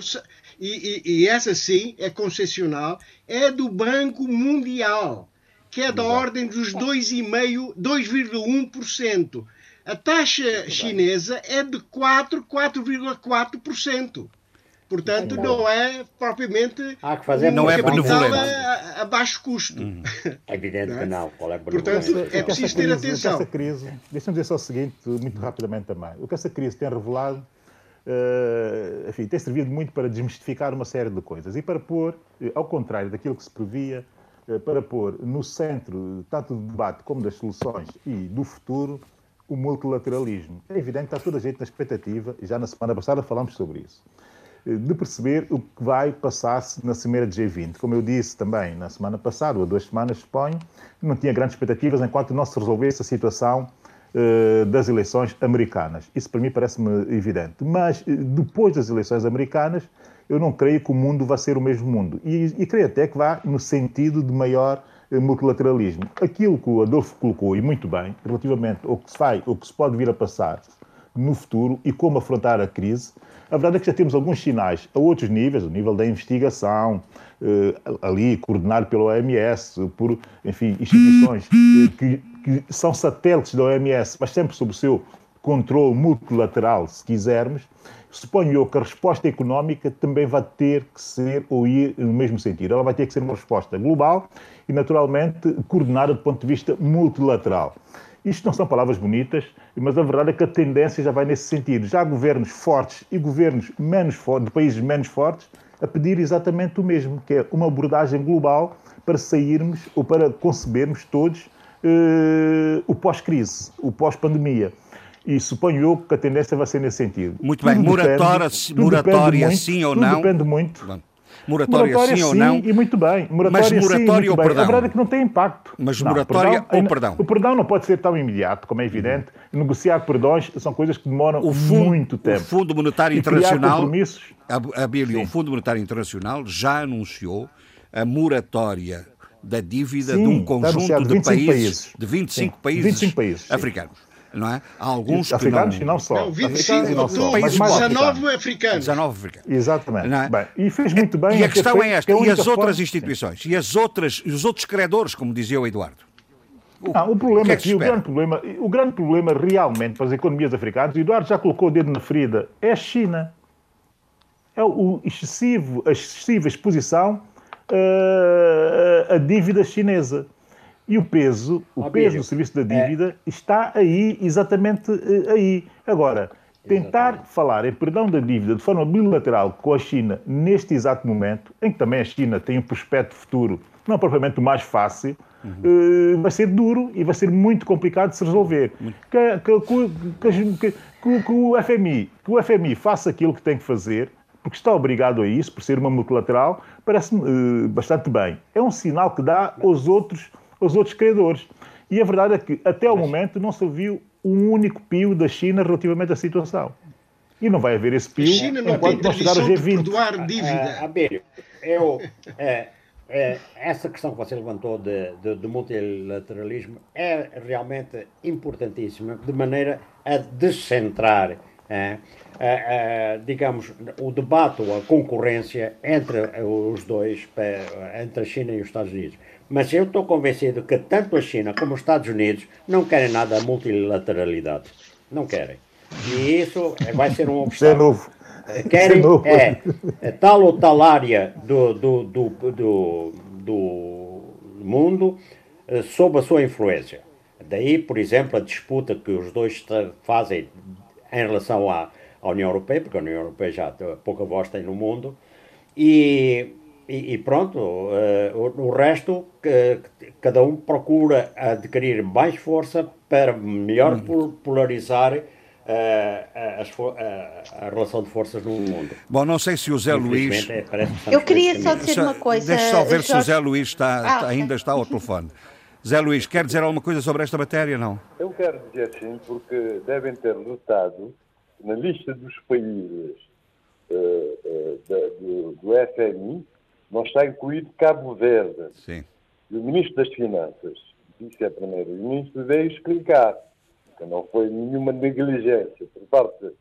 e, e, e, essa sim é concessional, é do Banco Mundial, que é da Exato. ordem dos 2,5%, 2,1%. A taxa chinesa é de 4, 4,4%. Portanto, não é propriamente Há que fazer não é benevolente. A, a, baixo custo. Uhum. É evidente que não. Qual é Portanto, é preciso ter atenção. Essa crise, deixa-me dizer só o seguinte, muito rapidamente também. O que essa crise tem revelado, uh, enfim, tem servido muito para desmistificar uma série de coisas e para pôr, eh, ao contrário daquilo que se previa, uh, para pôr no centro tanto do debate como das soluções e do futuro o multilateralismo. É evidente que está toda a gente na expectativa, e já na semana passada falámos sobre isso de perceber o que vai passar-se na Cimeira de G20. Como eu disse também na semana passada, ou há duas semanas, suponho, não tinha grandes expectativas enquanto não se resolvesse a situação das eleições americanas. Isso para mim parece-me evidente. Mas depois das eleições americanas, eu não creio que o mundo vá ser o mesmo mundo. E, e creio até que vá no sentido de maior multilateralismo. Aquilo que o Adolfo colocou, e muito bem, relativamente ao que se vai, ao que se pode vir a passar no futuro e como afrontar a crise, a verdade é que já temos alguns sinais a outros níveis, o nível da investigação, eh, ali coordenado pela OMS, por, enfim, instituições eh, que, que são satélites da OMS, mas sempre sob o seu controle multilateral, se quisermos, suponho eu que a resposta económica também vai ter que ser ou ir no mesmo sentido. Ela vai ter que ser uma resposta global e, naturalmente, coordenada do ponto de vista multilateral. Isto não são palavras bonitas, mas a verdade é que a tendência já vai nesse sentido. Já há governos fortes e governos menos fortes, de países menos fortes, a pedir exatamente o mesmo, que é uma abordagem global para sairmos ou para concebermos todos o pós-crise, o pós-pandemia. E suponho eu que a tendência vai ser nesse sentido. Muito bem, moratória, moratória sim ou não? Depende muito. Bom. Moratória, moratória sim, sim, ou não? e muito bem. Moratória, Mas moratória sim, ou perdão? A verdade é que não tem impacto. Mas não, moratória perdão, ou perdão? O perdão não pode ser tão imediato, como é evidente. Negociar perdões são coisas que demoram fundo, muito tempo. O Fundo Monetário e Internacional, o Fundo Monetário Internacional já anunciou a moratória da dívida sim, de um conjunto de, países, países, de 25 países, 25 países africanos não é? Há alguns africanos que não... e não só. Não, 25, e não só. Países 19 africanos. 19 africanos. Exatamente. É? Bem, e fez muito bem. E a questão é esta, e as outras forma... instituições? Sim. E as outras, os outros credores, como dizia o Eduardo? O, não, o problema que é aqui, o grande problema, o grande problema realmente para as economias africanas, o Eduardo já colocou o dedo na ferida, é a China. É o excessivo, a excessiva exposição uh, à dívida chinesa. E o peso, o peso do serviço da dívida é. está aí, exatamente eh, aí. Agora, tentar exatamente. falar em perdão da dívida de forma bilateral com a China neste exato momento, em que também a China tem um prospecto futuro não propriamente o mais fácil, uhum. uh, vai ser duro e vai ser muito complicado de se resolver. Que, que, que, que, o FMI, que o FMI faça aquilo que tem que fazer, porque está obrigado a isso, por ser uma multilateral, parece-me uh, bastante bem. É um sinal que dá aos outros aos outros credores. E a verdade é que, até o momento, não se ouviu um único pio da China relativamente à situação. E não vai haver esse pio a China não enquanto não chegar ao G20. De perdoar dívida. Ah, Abelho, eu, é, é, essa questão que você levantou de, de, do multilateralismo é realmente importantíssima, de maneira a descentrar, digamos, o debate ou a concorrência entre os dois, entre a China e os Estados Unidos. Mas eu estou convencido que tanto a China como os Estados Unidos não querem nada a multilateralidade. Não querem. E isso vai ser um obstáculo. Isso é novo. Querem é, é, tal ou tal área do, do, do, do, do mundo eh, sob a sua influência. Daí, por exemplo, a disputa que os dois fazem em relação à, à União Europeia, porque a União Europeia já pouca voz tem no mundo, e e, e pronto, uh, o, o, resto, uh, cada um procura adquirir mais força para melhor hum. polarizar uh, a, a, relação de forças no mundo. Bom, não sei se o Zé Luís. É, Eu queria só dizer uma coisa. Deixa só ver Jorge... se o Zé Luís está, ah, ainda está ao telefone. Zé Luís, quer dizer alguma coisa sobre esta matéria, não? Eu quero dizer sim, porque devem ter notado na lista dos países uh, uh, do, do FMI não está incluído Cabo Verde. Sim. E o Ministro das Finanças disse a Primeiro-Ministro veio explicar que não foi nenhuma negligência por parte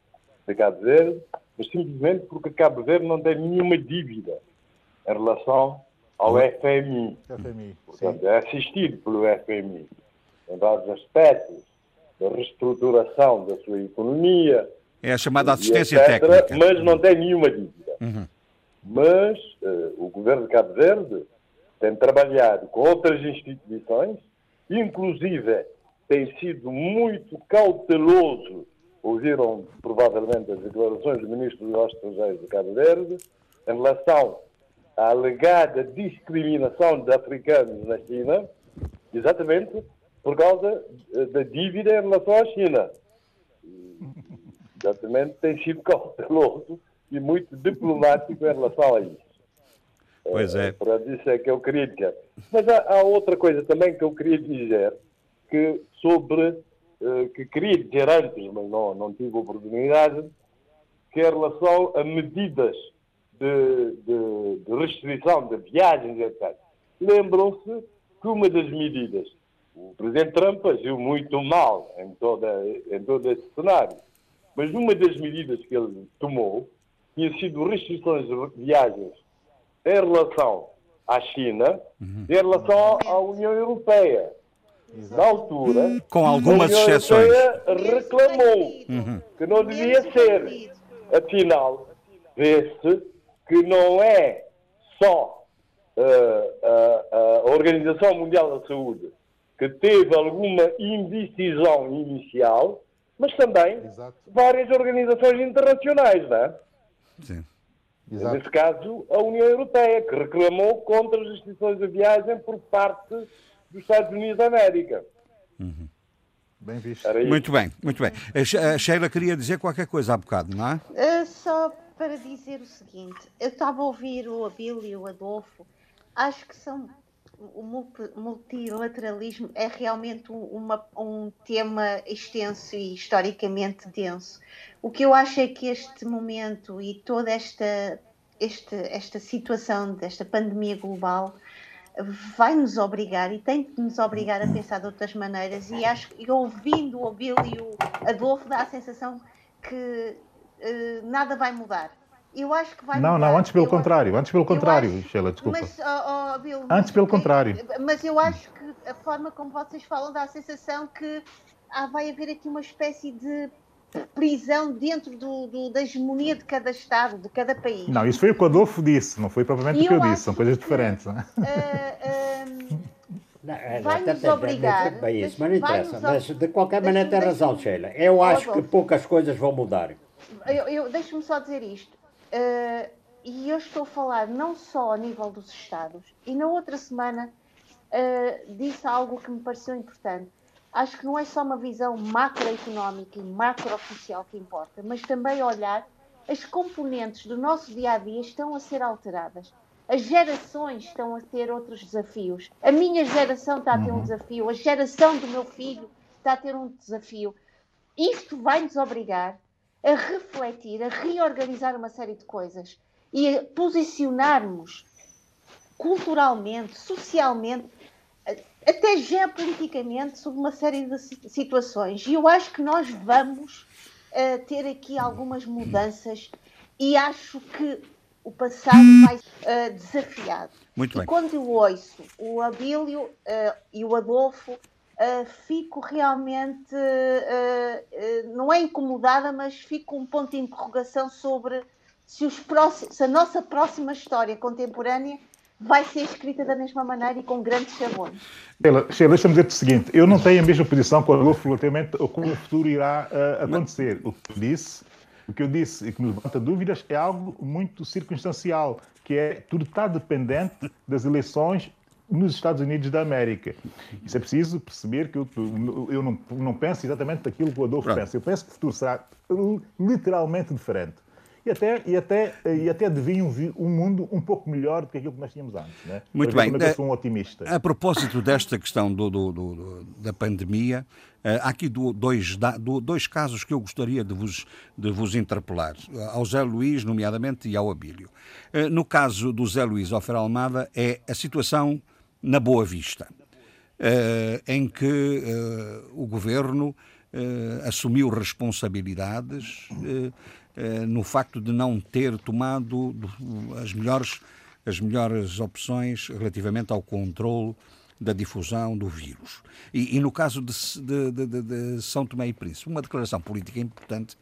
de Cabo Verde, mas simplesmente porque Cabo Verde não tem nenhuma dívida em relação ao FMI. FMI. Portanto, é assistido pelo FMI em vários aspectos da reestruturação da sua economia. É a chamada assistência etc, técnica. Mas não tem nenhuma dívida. Uhum mas uh, o governo de Cabo Verde tem trabalhado com outras instituições, inclusive tem sido muito cauteloso, ouviram provavelmente as declarações do ministro dos Estrangeiros de Cabo Verde, em relação à alegada discriminação de africanos na China, exatamente por causa eh, da dívida em relação à China. Exatamente, tem sido cauteloso e muito diplomático em relação a isso. Pois é. Para isso é que eu queria dizer. Mas há, há, outra coisa também que eu queria dizer, que sobre uh, que queria dizer antes, mas não, não tive oportunidade, que é em relação a medidas de, de, de restrição de viagens, etc. Lembram-se que uma das medidas, o Presidente Trump agiu muito mal em, toda, em todo esse cenário, mas uma das medidas que ele tomou tinha sido restrições de viagens em relação à China uhum. e em relação à União Europeia. Exato. Na altura, com algumas a União exceções, Europeia reclamou uhum. que não devia ser. Afinal, vê-se que não é só uh, uh, a Organização Mundial da Saúde que teve alguma indecisão inicial, mas também Exato. várias organizações internacionais, não é? Sim. Exato. Nesse caso, a União Europeia, que reclamou contra as restrições de viagem por parte dos Estados Unidos da América. Uhum. Bem visto. Muito bem, muito bem. A Sheila queria dizer qualquer coisa há bocado, não é? Uh, só para dizer o seguinte: eu estava a ouvir o Abílio e o Adolfo, acho que são. O multilateralismo é realmente uma, um tema extenso e historicamente denso. O que eu acho é que este momento e toda esta, esta, esta situação desta pandemia global vai nos obrigar e tem que nos obrigar a pensar de outras maneiras e acho que ouvindo o Abílio e o Adolfo dá a sensação que nada vai mudar. Eu acho que vai Não, mudar. não, antes pelo eu contrário, acho, antes pelo contrário, acho, Sheila, desculpa. Mas, oh, oh, Bill, antes pelo contrário. Mas eu acho que a forma como vocês falam dá a sensação que ah, vai haver aqui uma espécie de prisão dentro do, do, da hegemonia de cada Estado, de cada país. Não, isso foi o que o Adolfo disse, não foi propriamente o que eu disse, são coisas que, diferentes. Uh, uh, vai nos obrigar. Bem isso, mas não interessa. Mas de qualquer maneira tem razão, Sheila. Eu acho que poucas coisas vão mudar. Eu, eu Deixa-me só dizer isto. Uh, e eu estou a falar não só a nível dos Estados, e na outra semana uh, disse algo que me pareceu importante. Acho que não é só uma visão macroeconómica e macrooficial que importa, mas também olhar as componentes do nosso dia a dia estão a ser alteradas. As gerações estão a ter outros desafios. A minha geração está a ter um uhum. desafio, a geração do meu filho está a ter um desafio. Isto vai nos obrigar a refletir, a reorganizar uma série de coisas e a posicionarmos culturalmente, socialmente, até geopoliticamente, sobre uma série de situações. E eu acho que nós vamos uh, ter aqui algumas mudanças e acho que o passado vai uh, desafiado. Muito e bem. quando eu ouço o Abílio uh, e o Adolfo uh, fico realmente, uh, não é incomodada, mas fico com um ponto de interrogação sobre se, os próximos, se a nossa próxima história contemporânea vai ser escrita da mesma maneira e com grandes sabores. Sheila, deixa-me dizer-te o seguinte: eu não tenho a mesma posição com a Adolfo relativamente ao como o futuro irá uh, acontecer. O que eu disse, o que eu disse e que me levanta dúvidas é algo muito circunstancial, que é tudo está dependente das eleições nos Estados Unidos da América. Isso é preciso perceber que eu, eu não, não penso exatamente aquilo que o Adolfo Pronto. pensa. Eu penso que o futuro será literalmente diferente. E até, e até, e até devia um, um mundo um pouco melhor do que aquilo que nós tínhamos antes. Né? Muito bem. Eu sou um otimista. A propósito desta questão do, do, do, da pandemia, eh, há aqui dois, dois casos que eu gostaria de vos, de vos interpelar, ao Zé Luís, nomeadamente, e ao Abílio. Eh, no caso do Zé Luís Ofer Almada, é a situação na Boa Vista, eh, em que eh, o governo eh, assumiu responsabilidades no facto de não ter tomado as melhores, as melhores opções relativamente ao controle da difusão do vírus. E, e no caso de, de, de, de, São Tomé e Príncipe, uma declaração política importante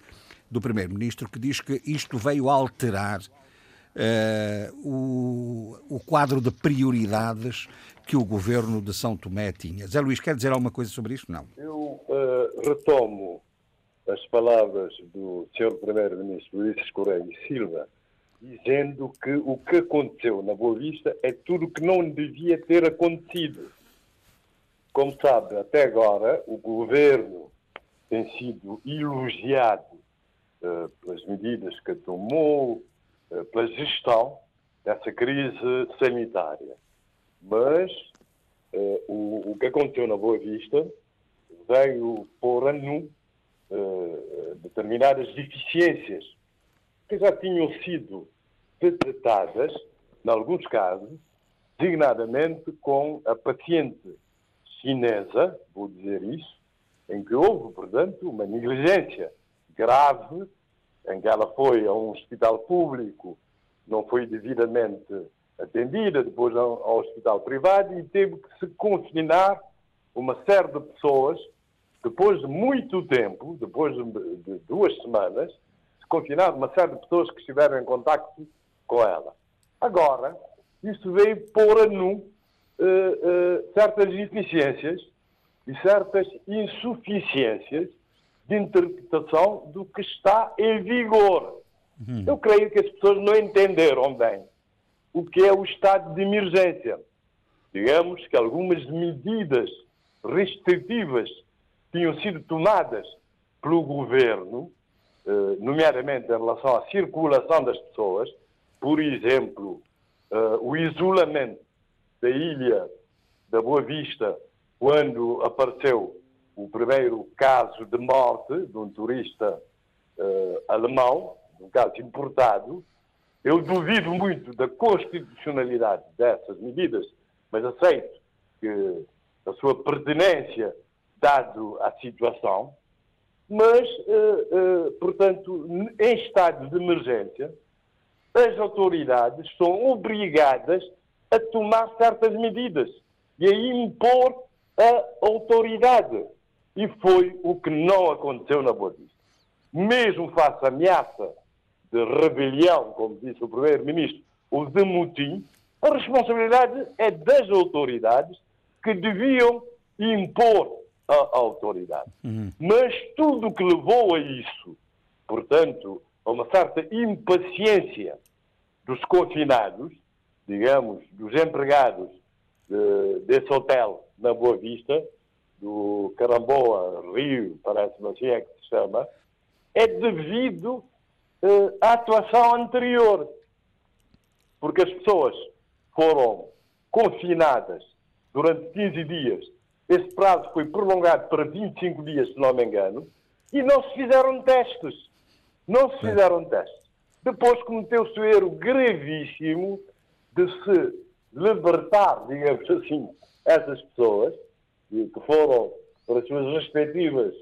do Primeiro-Ministro que diz que isto veio alterar uh, o, o quadro de prioridades que o governo de São Tomé tinha. Zé Luís, quer dizer alguma coisa sobre isto? Não. Eu uh, retomo as palavras do Sr. Primeiro-Ministro Ulisses Correia e Silva, dizendo que o que aconteceu na Boa Vista é tudo que não devia ter acontecido. Como sabe, até agora o governo tem sido elogiado uh, pelas medidas que tomou, pela gestão dessa crise sanitária. Mas uh, o, o, que aconteceu na Boa Vista receio pôr a nu uh, determinadas deficiências que já tinham sido detectadas, em alguns casos, designadamente com a paciente chinesa, vou dizer isso, em que houve, portanto, uma negligência grave, em que ela foi a um hospital público, não foi devidamente atendida, depois ao hospital privado e teve que se confinar uma série de pessoas, depois de muito tempo, depois de duas semanas, se confinar uma série de pessoas que estiveram em contato com ela. Agora, isso veio pôr a nu uh, uh, certas deficiências e certas insuficiências de interpretação do que está em vigor. Uhum. Eu creio que as pessoas não entenderam bem o que é o estado de emergência. Digamos que algumas medidas restritivas tinham sido tomadas pelo governo, eh, nomeadamente em relação à circulação das pessoas, por exemplo, eh, o isolamento da ilha da Boa Vista, quando apareceu o primeiro caso de morte de um turista uh, alemão, um caso importado, eu duvido muito da constitucionalidade dessas medidas, mas aceito que a sua pertinência, dado a situação, mas, uh, uh, portanto, em estado de emergência, as autoridades são obrigadas a tomar certas medidas e a impor a autoridade. E foi o que não aconteceu na Boa Vista. Mesmo face à ameaça de rebelião, como disse o Primeiro-Ministro, ou de mutim, a responsabilidade é das autoridades que deviam impor a autoridade. Uhum. Mas tudo o que levou a isso, portanto, a uma certa impaciência dos confinados, digamos, dos empregados de, desse hotel na Boa Vista, do Caramboa Rio, parece-me assim é que se chama, é devido uh, à atuação anterior. Porque as pessoas foram confinadas durante 15 dias. Esse prazo foi prolongado para 25 dias, se não me engano, e não se fizeram testes. Não se fizeram testes. Depois cometeu-se o erro gravíssimo de se libertar, digamos assim, essas pessoas que foram para as suas respectivas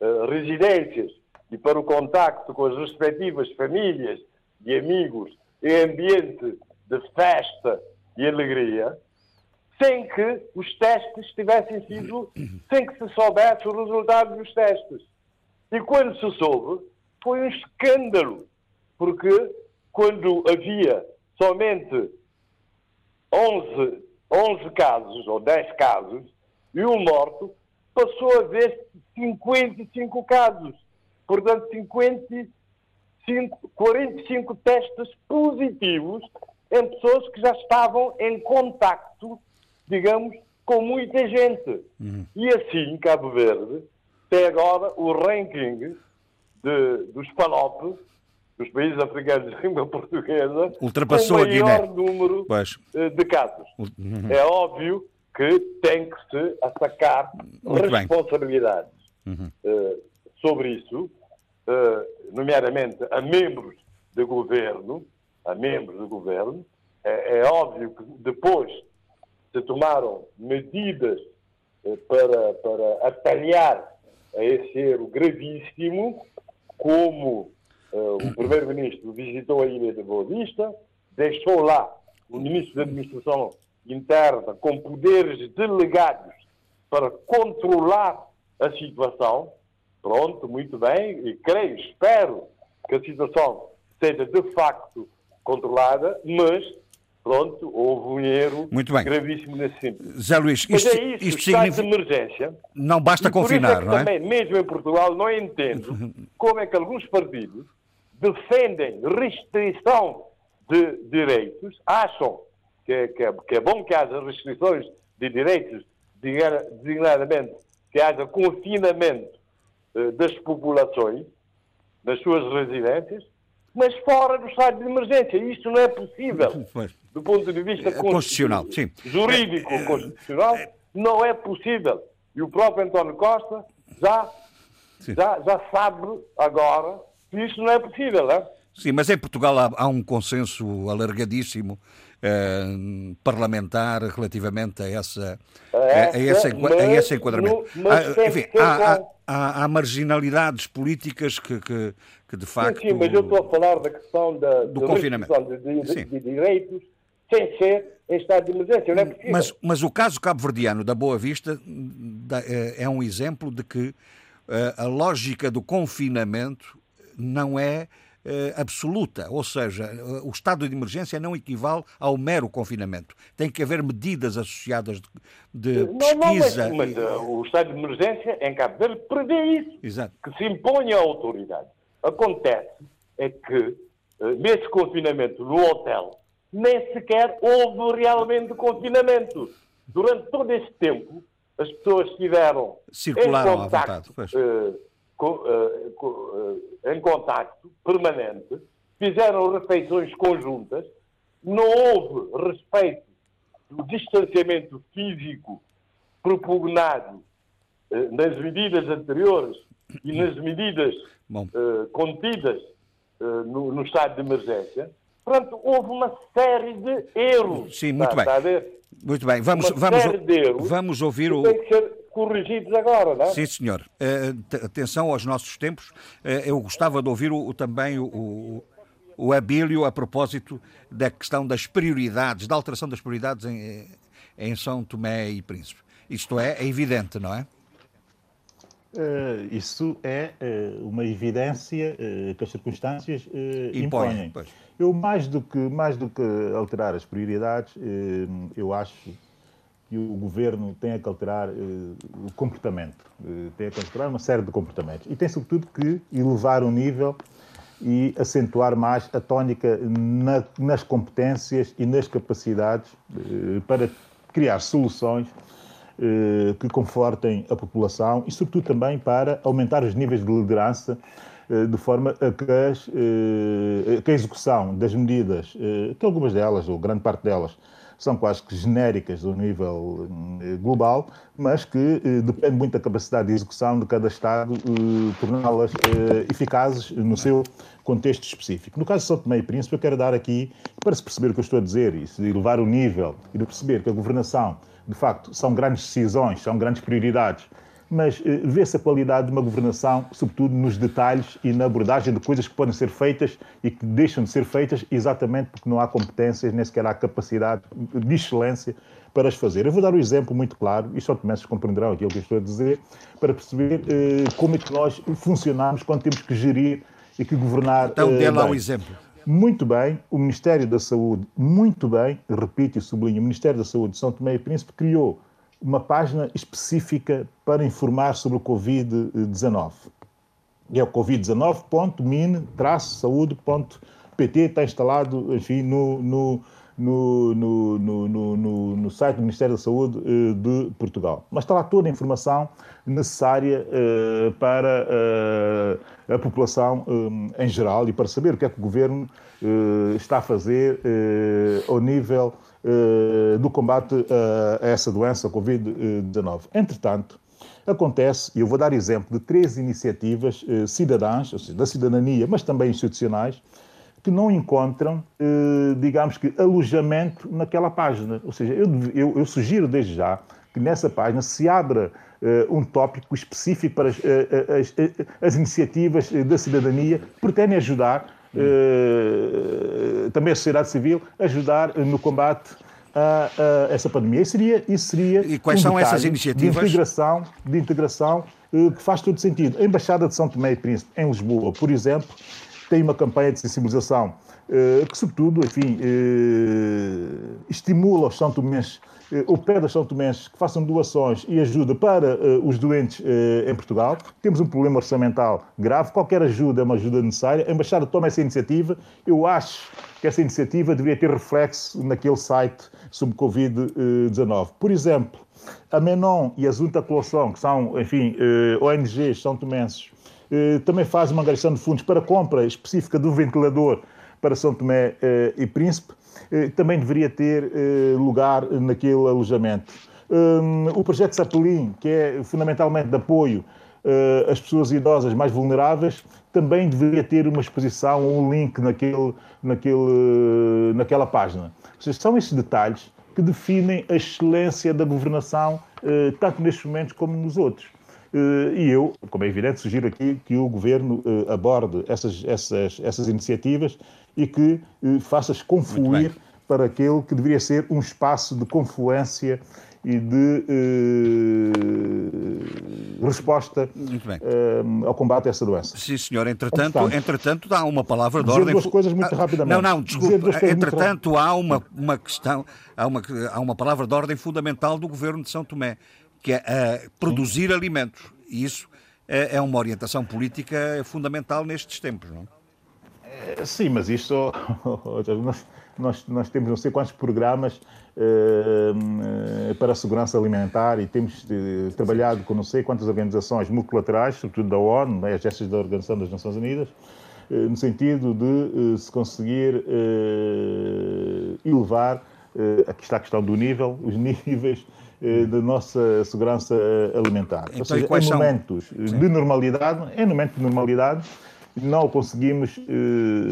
uh, residências e para o contacto com as respectivas famílias e amigos em ambiente de festa e alegria, sem que os testes tivessem sido, sem que se soubesse o resultado dos testes. E quando se soube, foi um escândalo, porque quando havia somente 11, 11 casos, ou 10 casos, e um morto, passou a haver 55 casos. Portanto, 55, 45 testes positivos em pessoas que já estavam em contacto, digamos, com muita gente. Uhum. E assim, Cabo Verde tem agora o ranking de, dos PANOP, dos países africanos de língua portuguesa, Ultrapassou o maior número pois. Eh, de casos. Uhum. É óbvio que tem que se atacar Muito responsabilidades uhum. uh, sobre isso, uh, nomeadamente a membros de governo, a membros do governo. É, é óbvio que depois se tomaram medidas uh, para, para atalhar a esse erro gravíssimo, como o Primeiro-Ministro visitou a ilha de Boa Vista, deixou lá o Ministro da Administração interna com poderes delegados para controlar a situação, pronto, muito bem, e creio, espero que a situação seja de facto controlada, mas pronto, houve um erro Muito bem. gravíssimo nesse sentido. Zé Luís, isto, Mas é isso, isto significa... de emergência. Não basta e confinar, é não é? Também, mesmo em Portugal, não entendo como é que alguns partidos defendem restrição de direitos, acham que é, que, é, que é bom que haja restrições de direitos, designadamente que haja confinamento uh, das populações nas suas residências, mas fora do estado de emergência. Isto não é possível. Do ponto de vista constitucional, sim. jurídico, constitucional, não é possível. E o próprio António Costa já, já, já sabe agora que isto não é possível, não é? Sim, mas em Portugal há, há um consenso alargadíssimo eh, parlamentar relativamente a, essa, a, a, esse, a esse enquadramento. No, ah, enfim, há, há, há, marginalidades políticas que, que, que, de facto. Sim, sim, mas eu estou a falar da questão da, do confinamento de, de, de, direitos sem ser em estado de emergência, não é possível. Mas, mas o caso cabo-verdiano da Boa Vista é, é um exemplo de que eh, a lógica do confinamento não é absoluta, ou seja, eh, o estado de emergência não equivale ao mero confinamento. Tem que haver medidas associadas de, de pesquisa. Não, mas, mas uh, o estado de emergência em Cabo Verde prevê isso, Exato. que se impõe à autoridade. Acontece é que nesse confinamento no hotel nem sequer houve realmente confinamento. Durante todo este tempo as pessoas estiveram Circularam em contacto, eh, em contacto permanente, fizeram refeições conjuntas, não houve respeito do distanciamento físico propugnado eh, nas medidas anteriores e nas medidas contidas no, no, estado de emergência. Portanto, houve uma série de erros. Sim, muito está, bem. Está muito bem, vamos, vamos, vamos ouvir o. Ser corrigidos agora, não é? Sim, senhor. Uh, atenção aos nossos tempos. Uh, eu gostava de ouvir o, também o, o, o Abílio a propósito da questão das prioridades, da alteração das prioridades em, em São Tomé e Príncipe. Isto é, é evidente, não é? Uh, isso é uh, uma evidência uh, que as circunstâncias impõem. impõem. Eu, mais do, que, mais do que alterar as prioridades, eu acho que o governo tem que alterar o comportamento, tem que alterar uma série de comportamentos. E tem, sobretudo, que elevar o nível e acentuar mais a tónica na, nas competências e nas capacidades para criar soluções eh, que confortem a população e, sobretudo, também para aumentar os níveis de liderança eh, de forma a que, as, eh, que a execução das medidas, que algumas delas, ou grande parte delas, são quase que genéricas do nível global, mas que depende muito da capacidade de execução de cada Estado, torná-las eficazes no seu contexto específico. No caso de São Tomé e Príncipe, eu quero dar aqui, para se perceber o que eu estou a dizer e se elevar o nível e de perceber que a governação de facto, são grandes decisões, são grandes prioridades, mas eh, vê-se a qualidade de uma governação, sobretudo nos detalhes e na abordagem de coisas que podem ser feitas e que deixam de ser feitas exatamente porque não há competências, nem sequer há capacidade de excelência para as fazer. Eu vou dar um exemplo muito claro, e só Tomé compreenderão aquilo que eu estou a dizer, para perceber eh, como é que nós funcionamos quando temos que gerir e que governar. Então, dê lá um exemplo muito bem, o Ministério da Saúde, muito bem, repito e sublinho, o Ministério da Saúde de São Tomé e Príncipe criou uma página específica para informar sobre o Covid-19. É o covid19.min-saúde.pt, está instalado, enfim, no, no, no, no, no, site do Ministério da Saúde uh, de Portugal. Mas está lá toda a informação necessária uh, para uh, a população em geral e para saber o que é que o Governo está a fazer ao nível do combate a essa doença, a Covid-19. Entretanto, acontece, e eu vou dar exemplo de três iniciativas cidadãs, ou seja, da cidadania, mas também institucionais, que não encontram, eh, digamos que, alojamento naquela página. Ou seja, eu, eu, eu sugiro desde já que nessa página se abra eh, um tópico específico para as, eh, as, as iniciativas da cidadania que pretendem ajudar também a sociedade civil, ajudar no combate a, a, essa pandemia. Isso seria, isso seria e quais um são essas iniciativas? De integração, de integração que faz todo sentido. A Embaixada de São Tomé e Príncipe, em Lisboa, por exemplo, tem uma campanha de sensibilização eh, que, sobretudo, enfim, eh, estimula os São Eh, pede aos São Tomenses que façam doações e ajuda para os doentes em Portugal. Temos um problema orçamental grave, qualquer ajuda é uma ajuda necessária. A Embaixada toma essa iniciativa. Eu acho que essa iniciativa deveria ter reflexo naquele site sobre Covid-19. Por exemplo, a Menon e a Junta Colossão, que são, enfim, ONGs são tomenses, eh, também faz uma angariação de fundos para compra específica do ventilador para São Tomé eh, e Príncipe, eh, também deveria ter lugar naquele alojamento. Um, o projeto Sapelim, que é fundamentalmente de apoio uh, às pessoas idosas mais vulneráveis, também deveria ter uma exposição um link naquele, naquele, naquela página. Ou seja, são esses detalhes que definem a excelência da governação, tanto nestes momentos como nos outros. Uh, e eu, como é evidente, sugiro aqui que o Governo aborde essas, essas, essas iniciativas e que faça-as confluir para aquele que deveria ser um espaço de confluência e de eh, resposta eh, ao combate a essa doença. Sim, senhor. Entretanto, entretanto há uma palavra de dizer ordem... duas coisas muito ah, rapidamente. Não, não, desculpe. Entretanto, há uma, uma questão, há uma, há uma palavra de ordem fundamental do Governo de São Tomé, que é uh, produzir Sim. alimentos. E isso é, é uma orientação política fundamental nestes tempos, não é? Sim, mas isto... nós, nós, temos não sei quantos programas uh, para a segurança alimentar e temos uh, trabalhado com não sei quantas organizações multilaterais, sobretudo da ONU, né, as gestas da Organização das Nações Unidas, uh, no sentido de se conseguir elevar, aqui está a questão do nível, os níveis da nossa segurança alimentar. Então, Ou seja, em momentos são... de normalidade, em momentos de normalidade, não o conseguimos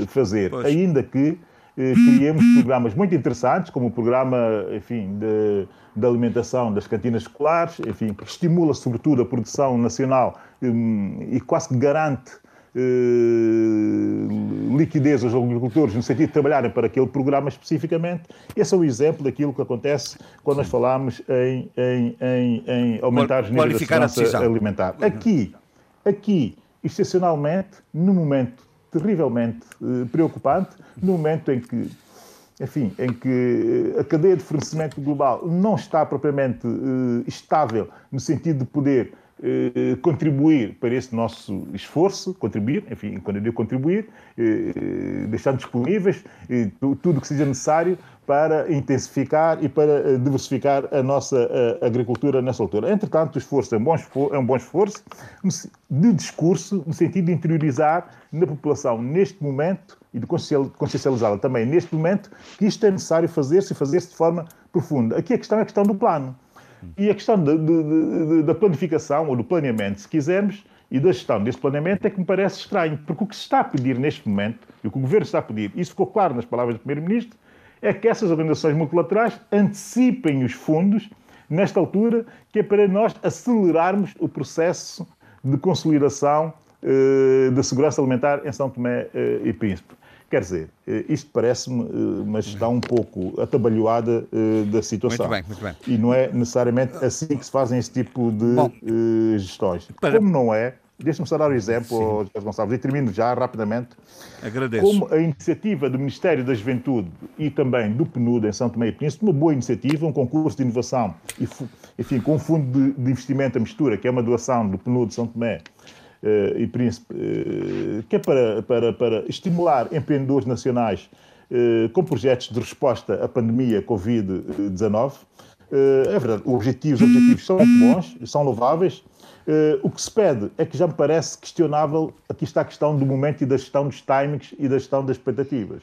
fazer, pois. ainda que eh, criamos programas muito interessantes, como o programa, enfim, de, de alimentação das cantinas escolares, enfim, que estimula sobretudo a produção nacional um, e quase que garante uh, liquidez aos agricultores no sentido de trabalharem para aquele programa especificamente. Esse é o exemplo daquilo que acontece quando nós falamos em, em, em, em aumentar os níveis de segurança alimentar. Aqui, aqui, excepcionalmente, no momento terrivelmente uh, preocupante no momento em que, enfim, em que eh, a cadeia de fornecimento global não está propriamente uh, estável no sentido de poder uh, contribuir para esse nosso esforço, contribuir, enfim, quando eu digo contribuir, deixar disponíveis tudo o que seja necessário para intensificar e para diversificar a nossa agricultura nessa altura. Entretanto, o esforço é um bom esforço, é um bom esforço de discurso, no sentido de interiorizar na população, neste momento, e de consciencializá-la também neste momento, que isto é necessário fazer-se e fazer-se de forma profunda. Aqui a questão é a questão do plano. E a questão de, de, de, da planificação, ou do planeamento, se quisermos, e da gestão desse planeamento é que me parece estranho, porque o que se está a pedir neste momento, e o que o Governo está a pedir, isso ficou claro nas palavras do Primeiro-Ministro, é que essas organizações multilaterais antecipem os fundos nesta altura, que é para nós acelerarmos o processo de consolidação eh, da segurança alimentar em São Tomé eh, e Príncipe. Quer dizer, eh, isto parece-me uma gestão um pouco atabalhoada da situação. Muito bem, muito bem. E não é necessariamente assim que se fazem esse tipo de Bom, gestões. Para... Como não é, deixe-me só dar o um exemplo, José Gonçalves, e termino já rapidamente. Agradeço. Como a iniciativa do Ministério da Juventude e também do PNUD em São Tomé e Príncipe, uma boa iniciativa, um concurso de inovação, e, enfim, com um fundo de, de investimento à mistura, que é uma doação do PNUD de São Tomé, e Príncipe, uh, que é para, para, para estimular empreendedores nacionais uh, com projetos de resposta à pandemia Covid-19. é verdade, os objetivos, os objetivos são muito bons, são louváveis. o que se pede é que já me parece questionável, aqui está a questão do momento e da gestão dos timings e da gestão das expectativas.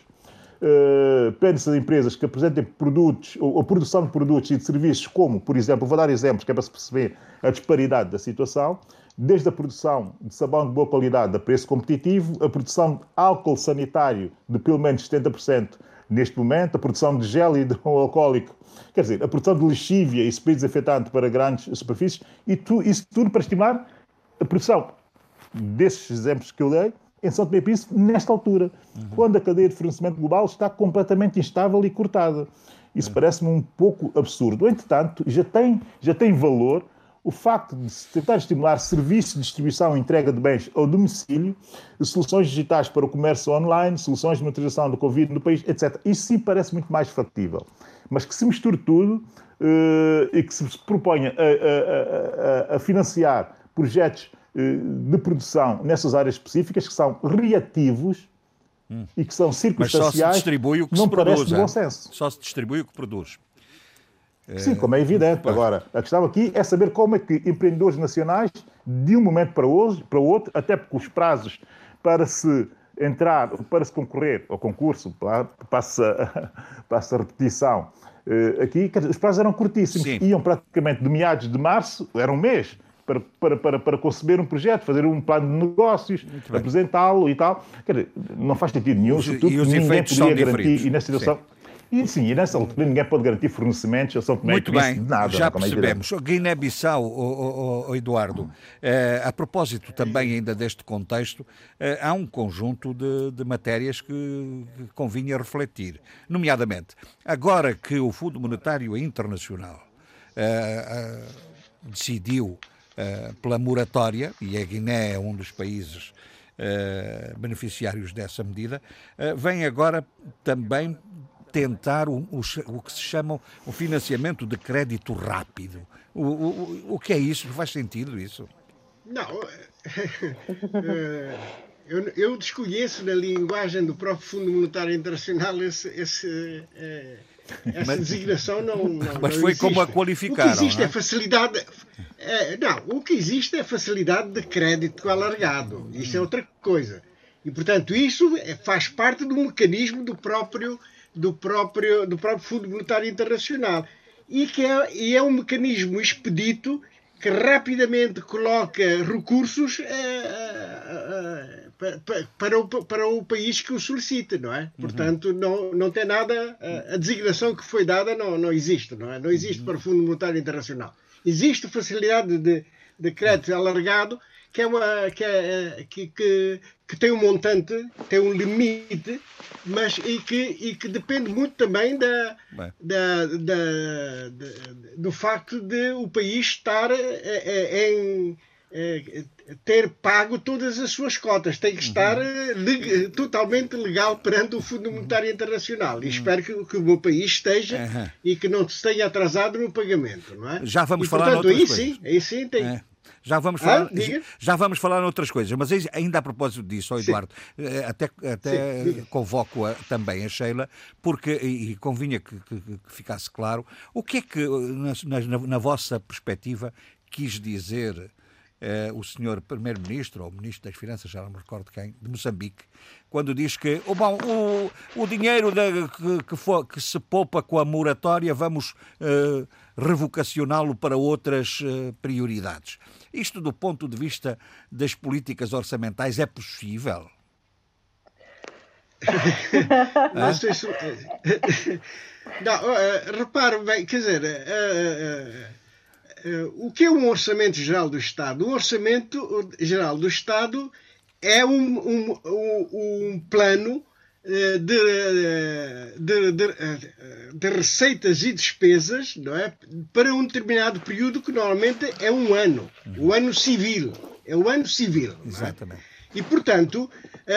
Uh, pede-se a empresas que apresentem produtos ou, ou, produção de produtos e de serviços, como, por exemplo, vou dar exemplos que é para se perceber a disparidade da situação, desde a produção de sabão de boa qualidade a preço competitivo, a produção de álcool sanitário de pelo menos 70% neste momento, a produção de gel hidroalcoólico, quer dizer, a produção de lexívia e spray desinfetante para grandes superfícies, e tu, isso tudo para estimular a produção desses exemplos que eu dei em São Tomé e Príncipe nesta altura, uhum. quando a cadeia de fornecimento global está completamente instável e cortada. Isso uhum. parece-me um pouco absurdo. Entretanto, já tem, já tem valor o facto de se tentar estimular serviços de distribuição e entrega de bens ao domicílio, soluções digitais para o comércio online, soluções de monitorização do Covid no país, etc. Isso sim parece muito mais factível. Mas que se misture tudo uh, e que se proponha a, a, a, a financiar projetos uh, de produção nessas áreas específicas que são reativos hum. e que são circunstanciais, Mas só se distribui o que não se parece produz, de bom senso. Só se distribui o que produz. Sim, como é evidente. Agora, a questão aqui é saber como é que empreendedores nacionais, de um momento para, hoje, para o outro, até porque os prazos para se entrar, para se concorrer ao concurso, passa, passa a repetição, Uh, aqui os prazos eram curtíssimos, Sim. iam praticamente de meados de março, era um mês, para, para, para, para conceber um projeto, fazer um plano de negócios, apresentá-lo e tal. Quer dizer, não faz sentido nenhum, os, e os ninguém podia garantir, e nessa situação. Sim. E sim, e nessa altura ninguém pode garantir fornecimentos São Tomé Muito bem, nada, já percebemos. Guiné-Bissau, oh, oh, oh, Eduardo, eh, a propósito também ainda deste contexto, eh, há um conjunto de, de matérias que, que convinha refletir. Nomeadamente, agora que o Fundo Monetário Internacional eh, decidiu pela moratória, e a Guiné é um dos países beneficiários dessa medida, vem agora também tentar o, o, o, que se chama o financiamento de crédito rápido. O, o, o que é isso? Faz sentido isso? Não. Eh, eu, eu, desconheço na linguagem do próprio Fundo Monetário Internacional esse, esse, eh, essa mas, designação não, não Mas não foi existe. como a qualificaram. O que existe é? é facilidade. É, não, o que existe é facilidade de crédito alargado. Isso é outra coisa. E, portanto, isso é, faz parte do mecanismo do próprio do próprio, do próprio Fundo Monetário Internacional e que é, e é um mecanismo expedito que rapidamente coloca recursos eh, eh, para, o, para o país que o solicita, não é? Uhum. Portanto, não, não tem nada, a designação que foi dada não, não existe, não é? Não existe uhum. para o Fundo Monetário Internacional. Existe facilidade de, de crédito alargado que é uma que, é, que, que, que, tem um montante, tem um limite, mas e que, e que depende muito também da, da, da, da, do facto de o país estar é, é, em é, ter pago todas as suas cotas, tem que uhum. estar uhum. totalmente legal perante o Fundo Monetário Internacional. E uhum. espero que, que, o meu país esteja uhum. e que não se tenha atrasado no pagamento, não é? Já vamos e, falar portanto, aí coisas. sim, aí sim tem. É. Já vamos falar, ah, já vamos falar noutras coisas, mas ainda a propósito disso, oh Eduardo, Sim. Eh, até, até convoco a, também a Sheila, porque, e convinha que, que, que, ficasse claro, o que é que, na, na, na vossa perspectiva, quis dizer eh, o senhor Primeiro-Ministro, ou Ministro das Finanças, já não me recordo quem, de Moçambique, quando diz que oh, bom, o, o dinheiro que, que, for, que, se poupa com a moratória vamos eh, revocacioná-lo para outras eh, prioridades. Isto, do ponto de vista das políticas orçamentais, é possível? não sei se. Não, repare bem, quer dizer, uh, uh, o que é um orçamento geral do Estado? O orçamento geral do Estado é um, um, um, um plano de, de, de, de, receitas e despesas não é? para um determinado período que normalmente é um ano, o ano civil. É o ano civil. É? Exatamente. É? E, portanto, a,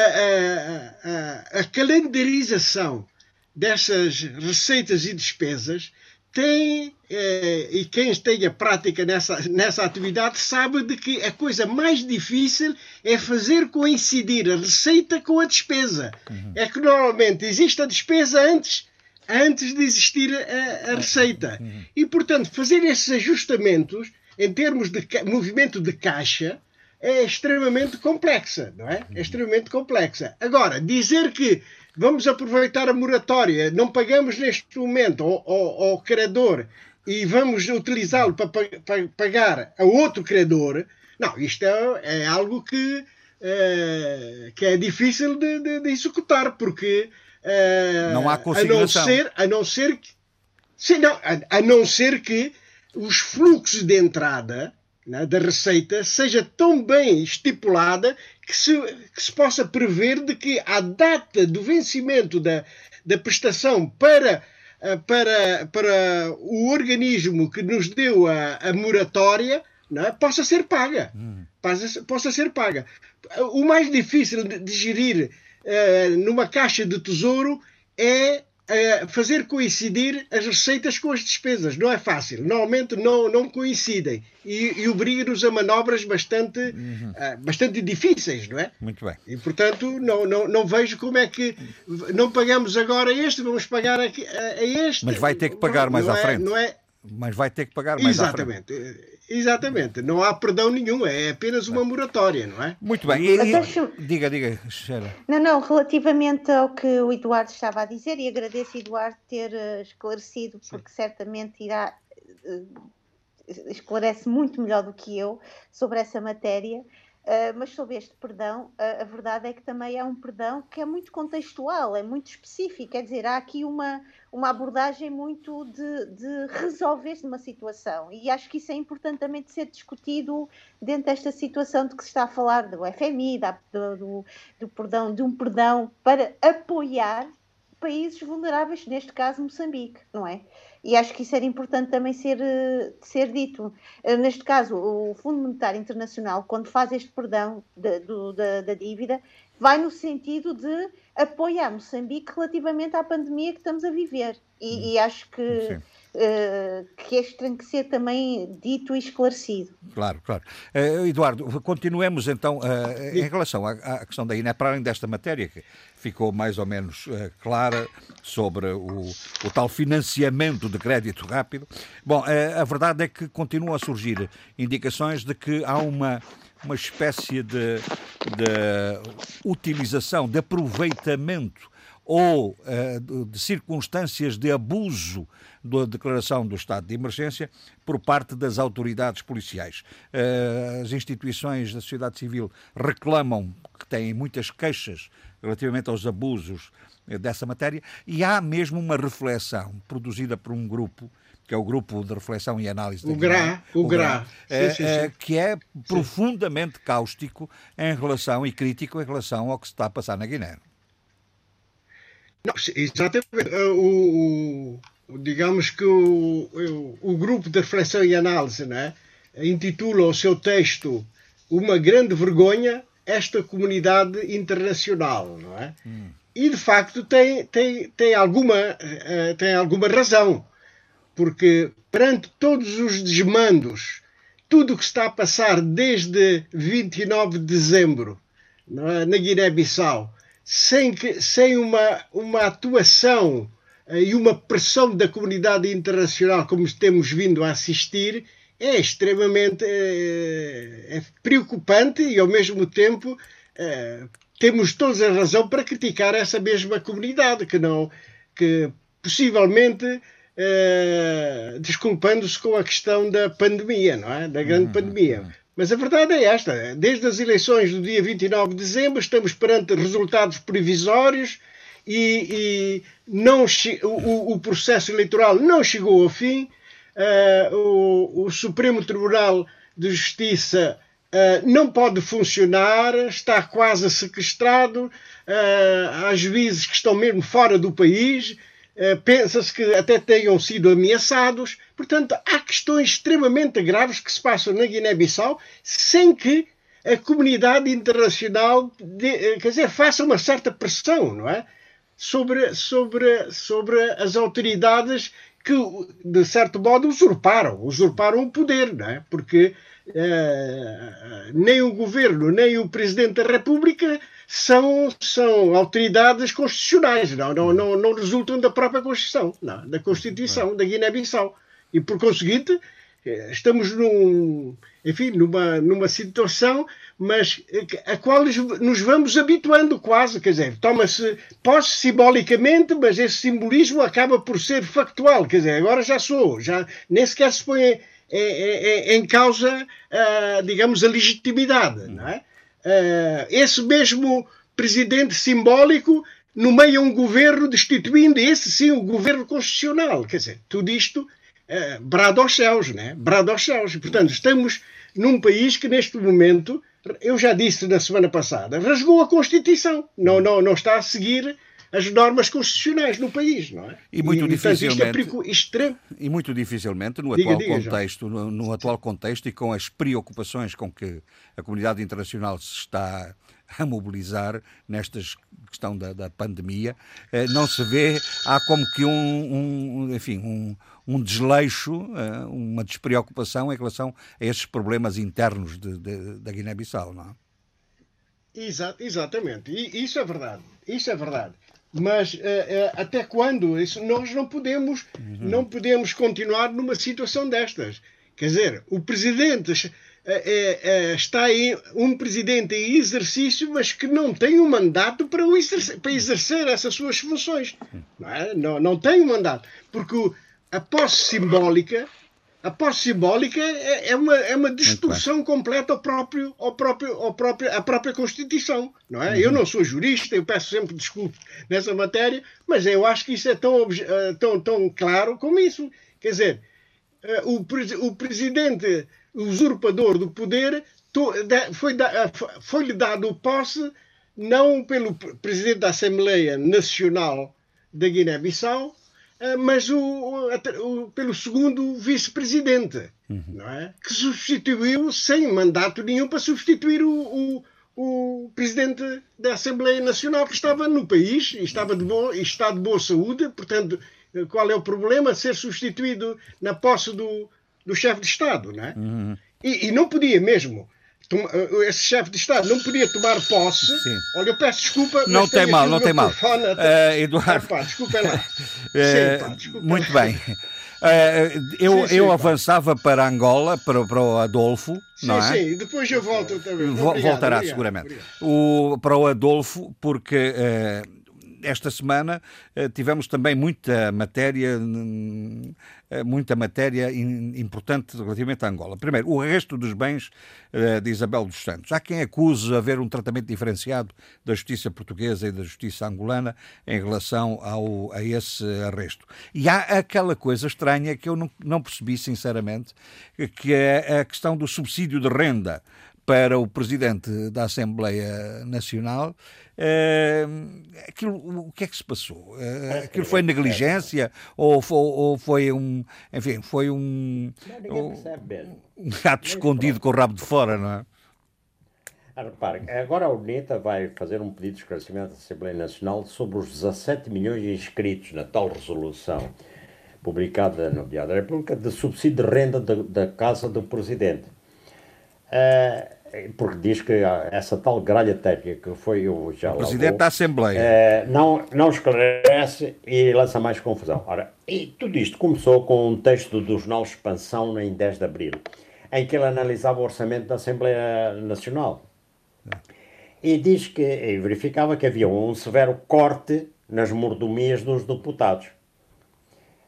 a, a, a calendarização dessas receitas e despesas tem, eh, e quem tenha prática nessa, nessa atividade sabe de que a coisa mais difícil é fazer coincidir a receita com a despesa. Uhum. É que normalmente existe a despesa antes, antes de existir a, a receita. Uhum. E, portanto, fazer esses ajustamentos em termos de movimento de caixa é extremamente complexa, não é? É extremamente complexa. Agora, dizer que vamos aproveitar a moratória, não pagamos neste momento ao, ao, ao credor e vamos utilizá-lo para, para, pagar a outro credor, não, isto é, é algo que, é, que é difícil de, de, de executar, porque é, não há a não ser, a não ser que, sim, não, a, a não ser que os fluxos de entrada né, da receita seja tão bem estipulada que se, que se possa prever de que a data do vencimento da, da prestação para, eh, para, para o organismo que nos deu a, a moratória é, possa ser paga. Hum. Possa, possa ser paga. O mais difícil de, de gerir uh, numa caixa de tesouro é fazer coincidir as receitas com as despesas. Não é fácil. Normalmente não, não coincidem. E, e obriga-nos a manobras bastante, uhum. uh, bastante difíceis, não é? Muito bem. E, portanto, não, não, não vejo como é que não pagamos agora este, vamos pagar a, a este. Mas vai ter que pagar mais não à é, frente. Não é... Mas vai ter que pagar mais Exatamente. à frente. Exatamente, não há perdão nenhum, é apenas uma moratória, não é? Muito bem, e, e, diga, diga, Sheila. Não, não, relativamente ao que o Eduardo estava a dizer, e agradeço, Eduardo, ter uh, esclarecido, porque Sim. certamente irá. Uh, esclarece muito melhor do que eu sobre essa matéria. Uh, mas sobre este perdão, uh, a verdade é que também é um perdão que é muito contextual, é muito específico, quer dizer, há aqui uma, uma abordagem muito de, de resolver-se uma situação e acho que isso é importante também de ser discutido dentro desta situação de que se está a falar do FMI, da, do, do perdão, de um perdão para apoiar países vulneráveis, neste caso Moçambique, não é? E acho que isso era importante também ser, eh, ser dito. Eh, neste caso, o Fundo Monetário Internacional, quando faz este perdão da, do, da, da dívida, vai no sentido de apoiar Moçambique relativamente à pandemia que estamos a viver. E, e acho que, uh, que este tem que ser também dito e esclarecido. Claro, claro. Uh, Eduardo, continuemos então uh, em relação à, à, questão da INE, para além desta matéria que ficou mais ou menos clara sobre o, o, tal financiamento de crédito rápido. Bom, a verdade é que continuam a surgir indicações de que há uma uma espécie de, de utilização, de aproveitamento ou uh, de circunstâncias de abuso da declaração do estado de emergência por parte das autoridades policiais. Uh, as instituições da sociedade civil reclamam que têm muitas queixas relativamente aos abusos uh, dessa matéria e há mesmo uma reflexão produzida por um grupo que é o grupo de reflexão e análise o GRA, o, o GRA, é, sim, sim, sim. que é profundamente cáustico em relação e crítico em relação ao que se está a passar na Guiné. Não, exatamente. Uh, o, o, digamos que o, o, o, grupo de reflexão e análise né, intitula o seu texto Uma Grande Vergonha esta comunidade internacional, não é? Hum. E de facto tem, tem, tem, alguma, uh, tem alguma razão porque perante todos os desmandos, tudo o que está a passar desde 29 de dezembro é, na Guiné-Bissau, sem, que, sem uma, uma atuação eh, e uma pressão da comunidade internacional como temos vindo a assistir, é extremamente é, é preocupante e, ao mesmo tempo, é, temos toda a razão para criticar essa mesma comunidade, que não que possivelmente desculpando-se com a questão da pandemia, não é? Da grande uhum, pandemia. Mas a verdade é esta: desde as eleições do dia 29 de dezembro, estamos perante resultados provisórios e, e não, o, o, processo eleitoral não chegou ao fim. Uh, o, o, Supremo Tribunal de Justiça uh, não pode funcionar, está quase sequestrado. Uh, há juízes que estão mesmo fora do país pensa-se que até tenham sido ameaçados. Portanto, há questões extremamente graves que se passam na Guiné-Bissau sem que a comunidade internacional de, eh, quer dizer, faça uma certa pressão, não é? Sobre, sobre, sobre as autoridades que, de certo modo, usurparam, usurparam o poder, não é? Porque eh, nem o governo, nem o presidente da República são, são autoridades constitucionais, não, não, não, não resultam da própria Constituição, não, da Constituição da Guiné-Bissau. E, por conseguinte, eh, estamos num, enfim, numa, numa situação, mas a qual nos vamos habituando quase, quer dizer, toma-se posse simbolicamente, mas esse simbolismo acaba por ser factual, quer dizer, agora já sou, já nem sequer se põe em, em, em causa, uh, digamos, a legitimidade, não é? Uh, esse mesmo presidente simbólico nomeia um governo destituindo esse sim o governo constitucional. Quer dizer, tudo isto uh, brado aos céus, né? Brado aos céus. Portanto, estamos num país que neste momento, eu já disse na semana passada, rasgou a Constituição. Não, não, não está a seguir as normas constitucionais no país, não é? E muito e, dificilmente portanto, é extremo... e muito dificilmente no diga, atual diga, contexto, no, no, atual contexto e com as preocupações com que a comunidade internacional se está a mobilizar nesta questão da, da pandemia, eh, não se vê há como que um, um enfim um, um desleixo, eh, uma despreocupação em relação a esses problemas internos de, de, da Guiné-Bissau, não é? Exa exatamente, e isso é verdade, isso é verdade mas uh, uh, até quando isso nós não podemos uhum. não podemos continuar numa situação destas Quer dizer, o presidente é, está aí um presidente em exercício, mas que não tem um mandato para, exercer, para exercer essas suas funções. Não, é? não, não tem um mandato. Porque a posse simbólica a posse simbólica é, é, uma, é uma distorção completa ao próprio, ao próprio, ao próprio, à própria Constituição. Não é? Uhum. Eu não sou jurista, eu peço sempre desculpas nessa matéria, mas eu acho que isso é tão, eh, tão, tão claro como isso. Quer dizer, eh, o, o presidente usurpador do poder foi-lhe eh, foi dado posse não pelo presidente da Assembleia Nacional da Guiné-Bissau, mas o, o, pelo segundo vice-presidente, uhum. não é? Que substituiu sem mandato nenhum para substituir o, o, o, presidente da Assembleia Nacional que estava no país e estava de boa, e está de boa saúde, portanto, eh, qual é o problema? Ser substituído na posse do, do chefe de Estado, não é? Uhum. E, e não podia mesmo esse chefe de Estado não podia tomar posse. Sim. Olha, eu peço desculpa. Não tem mal, não tem mal. Uh, Eduardo. Ah, pá, desculpa lá. Uh, Sim, pá, desculpa muito bem. Uh, eu, sim, sim, eu avançava para Angola, para, para o Adolfo, sim, não é? Sim, depois eu volto também. Obrigado, Voltará obrigado, seguramente. Obrigado. O, para o Adolfo, porque esta semana eh, tivemos também muita matéria, eh, muita matéria importante relativamente a Angola. Primeiro, o arresto dos bens eh, de Isabel dos Santos. Há quem acuse haver um tratamento diferenciado da justiça portuguesa e da justiça angolana em relação ao, a esse arresto. E há aquela coisa estranha que eu não, não percebi, sinceramente, que é a questão do subsídio de renda para o presidente da Assembleia Nacional Uh, aquilo, o que é que se passou? Uh, aquilo foi negligência ou, foi, ou foi um, enfim, foi um, um, gato escondido com o rabo de fora, não é? Ah, repare, agora a UNITA vai fazer um pedido de esclarecimento à Assembleia Nacional sobre os 17 milhões inscritos na tal resolução publicada no Diário da República de subsídio de renda da, da Casa do Presidente. Uh, porque diz que essa tal gralha técnica que foi o já o Presidente da Assembleia é, não, não esclarece e lança mais confusão. Ora, e tudo isto começou com um texto do jornal Expansão em 10 de Abril, em que ele analisava o orçamento da Assembleia Nacional. E diz que, e verificava que havia um severo corte nas mordomias dos deputados.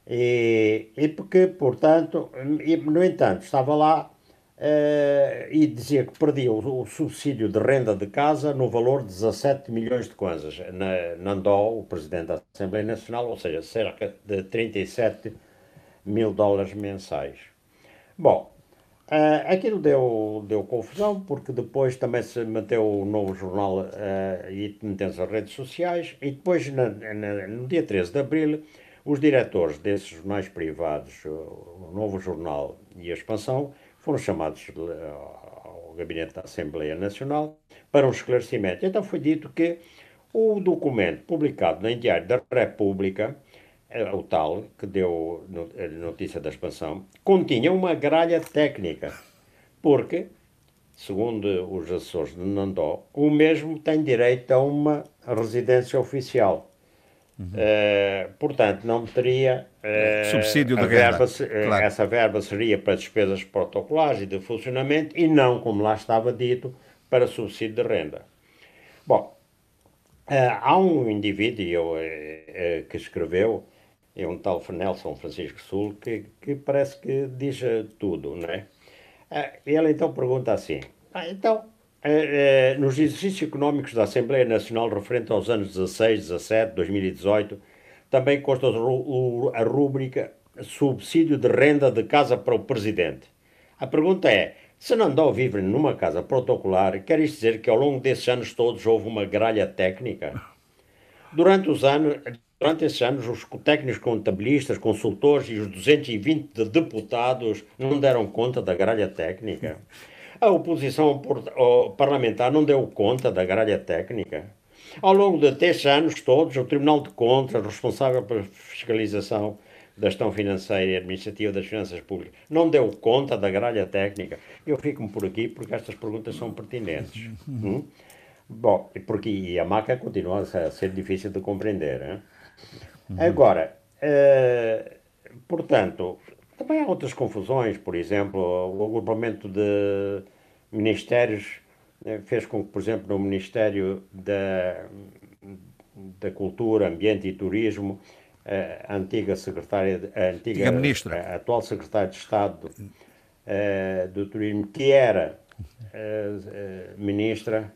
E, e porque, portanto, e, no entanto, estava lá Uh, e dizia que perdia o, o, subsídio de renda de casa no valor de 17 milhões de kwanzas. Na, na Andó, o presidente da Assembleia Nacional, ou seja, cerca de 37 mil dólares mensais. Bom, uh, aquilo deu, deu confusão, porque depois também se meteu o novo jornal uh, e meteu-se as redes sociais, e depois, na, na, no dia 13 de abril, os diretores desses jornais privados, o novo jornal e a expansão, foram chamados eh, ao gabinete da Assembleia Nacional para um esclarecimento. Então foi dito que o documento publicado no Diário da República, eh, o tal que deu a notícia da expansão, continha uma gralha técnica, porque, segundo os assessores de Nandó, o mesmo tem direito a uma residência oficial. Uhum. Uh, portanto, não teria uh, subsídio de verba, uh, claro. Essa verba seria para despesas protocolares e de funcionamento e não, como lá estava dito, para subsídio de renda. Bom, há um indivíduo que escreveu, é um tal Nelson Francisco Sul, que, que parece que diz tudo, não é? ele então pergunta assim: ah, então é, é, nos exercícios económicos da Assembleia Nacional referente aos anos 16, 17, 2018, também consta a rúbrica subsídio de renda de casa para o Presidente. A pergunta é, se Nandó vive numa casa protocolar, quer isto dizer que ao longo desses anos todos houve uma gralha técnica? Durante os anos, durante esses anos, os técnicos contabilistas, consultores e os 220 deputados não deram conta da gralha técnica? A oposição parlamentar não deu conta da gralha técnica. Ao longo de três anos todos, o Tribunal de Contas, responsável pela fiscalização da gestão financeira e administrativa das finanças públicas, não deu conta da gralha técnica. Eu fico-me por aqui porque estas perguntas são pertinentes. Hum? Bom, porque e a maca continua a ser difícil de compreender. Hein? Agora, eh, portanto, também há outras confusões, por exemplo, o agrupamento de ministérios eh, fez com que, por exemplo, no Ministério da, da Cultura, Ambiente e Turismo, a antiga secretária, a antiga a ministra. A atual secretária de Estado uh, do Turismo, que era uh, uh, ministra,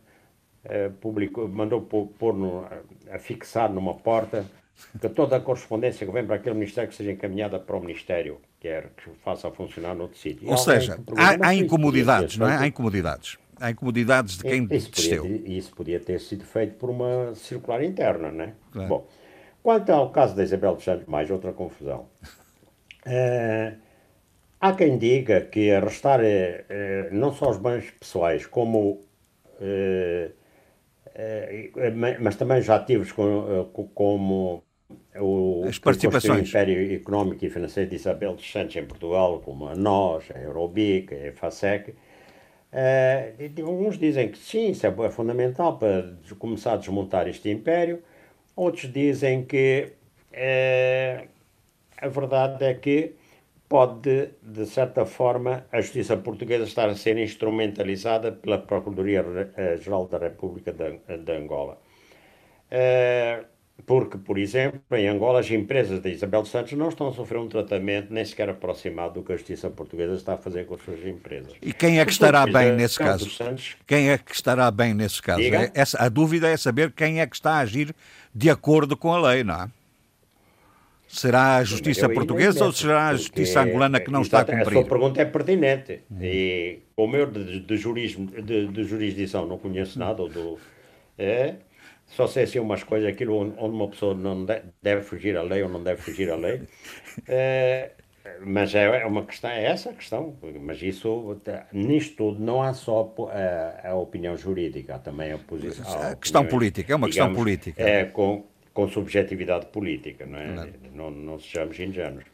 publicou, mandou pôr, pôr no, a fixar numa porta que toda a correspondência que vem para aquele Ministério que seja encaminhada para o Ministério, quer que faça funcionar noutro sítio. Ou seja, há, há incomodidades, não é? Há incomodidades. Há incomodidades de quem isso. Podia, isso podia ter sido feito por uma circular interna, não é? Claro. Bom, quanto ao caso da Isabel dos Santos, mais outra confusão. Uh, há quem diga que arrestar uh, não só os bens pessoais, como uh, mas também já ativos com, como o, As participações. o Império Económico e Financeiro de Isabel dos Santos em Portugal, como a NOS, a Eurobic, a FASEC, Uh, uns dizem que sim, isso é, é fundamental para começar a desmontar este império. Outros dizem que uh, a verdade é que pode, de certa forma, a justiça portuguesa estar a ser instrumentalizada pela Procuradoria-Geral da República de, de Angola. Uh, porque, por exemplo, em Angola, as empresas da Isabel Santos não estão a sofrer um tratamento nem sequer aproximado do que a justiça portuguesa está a fazer com as suas empresas. E quem é que estará bem nesse caso? Santos, quem é que estará bem nesse caso? É, essa, a dúvida é saber quem é que está a agir de acordo com a lei, não é? Será a justiça portuguesa ou será a justiça angolana que não está a cumprir? A sua pergunta é pertinente. E como eu de, de, jurismo, de, de jurisdição não conheço nada, ou do, é, só sei assim umas coisas, aquilo onde uma pessoa não deve fugir à lei ou não deve fugir à lei. É, mas é, uma questão, é essa a questão. Mas isso, nisto tudo, não há só a, a opinião jurídica, há também a posição. A, a questão política, é uma digamos, questão política. É com, com subjetividade política, não é? Não, não, não sejamos ingênuos.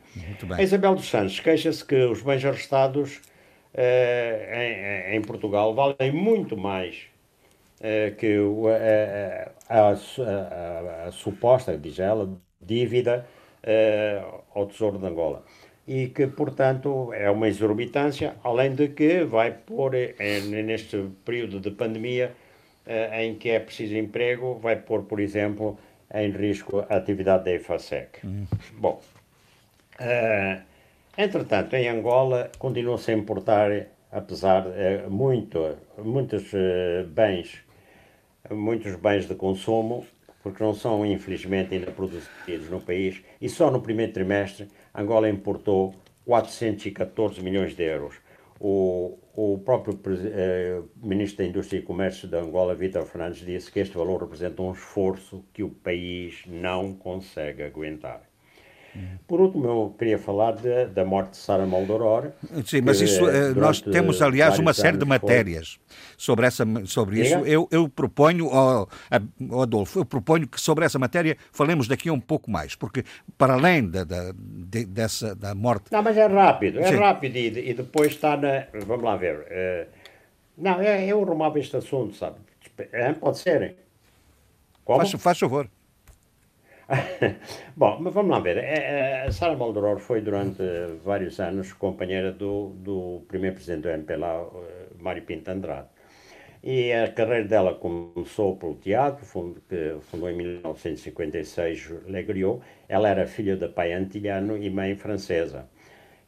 A Isabel dos Santos queixa-se que os bens arrestados em, em Portugal valem muito mais eh, que a, a, a, a, suposta, diz ela, dívida ao Tesouro de Angola. E que, portanto, é uma exorbitância, além de que vai pôr, neste período de pandemia, em que é preciso emprego, vai pôr, por exemplo, em risco a atividade da EFASEC. Uhum. Bom, uh, entretanto, em Angola continua-se a importar, apesar de uh, muito, muitos uh, bens muitos bens de consumo, porque não são, infelizmente, ainda produzidos no país, e só no primeiro trimestre Angola importou 414 milhões de euros. O, o próprio eh, Ministro da Indústria e Comércio de Angola, Vítor Fernandes, disse que este valor representa um esforço que o país não consegue aguentar. Por último, eu queria falar de, da morte de Sara Moldoror. Sim, mas isso, eh, nós temos, aliás, uma série de matérias foi... sobre, essa, sobre isso. Eu, eu proponho, oh, Adolfo, eu proponho que sobre essa matéria falemos daqui a um pouco mais, porque para além da, da, de, dessa, da morte... Não, mas é rápido, é Sim. rápido e, e, depois está na... Vamos lá ver. Uh, não, é, eu arrumava este assunto, sabe? Pode ser. Como? Faz, faz favor. Bom, mas vamos lá ver. É, é, a Sara Maldoror foi durante vários anos companheira do, do primeiro presidente do MPLA, eh, Mário Pinto Andrade. E a carreira dela começou pelo teatro, que fundou em 1956 Le Griot. Ela era filha de pai antilhano e mãe francesa.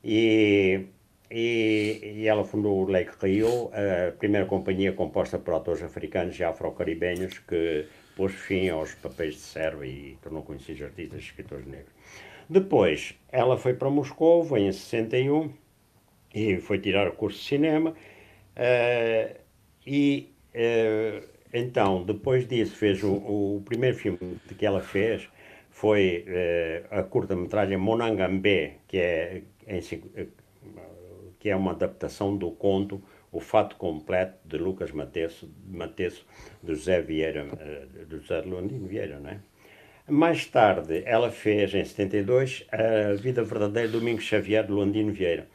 E, e, e ela fundou o Le Griot, a primeira companhia composta por atores africanos e afro-caribenhos que pôs fim aos papéis de serva e tornou conhecidos artistas e escritores negros. Depois, ela foi para Moscou, foi em 61, e foi tirar o curso de cinema, uh, e uh, então, depois disso, fez o, o, primeiro filme que ela fez, foi uh, a curta-metragem Monangambé, que é, em, que é uma adaptação do conto o fato completo de Lucas Matesso, Matesso do José Vieira, eh, do José Londino Vieira, não é? Mais tarde, ela fez, em 72, a Vida Verdadeira de Domingos Xavier de Londino Vieira,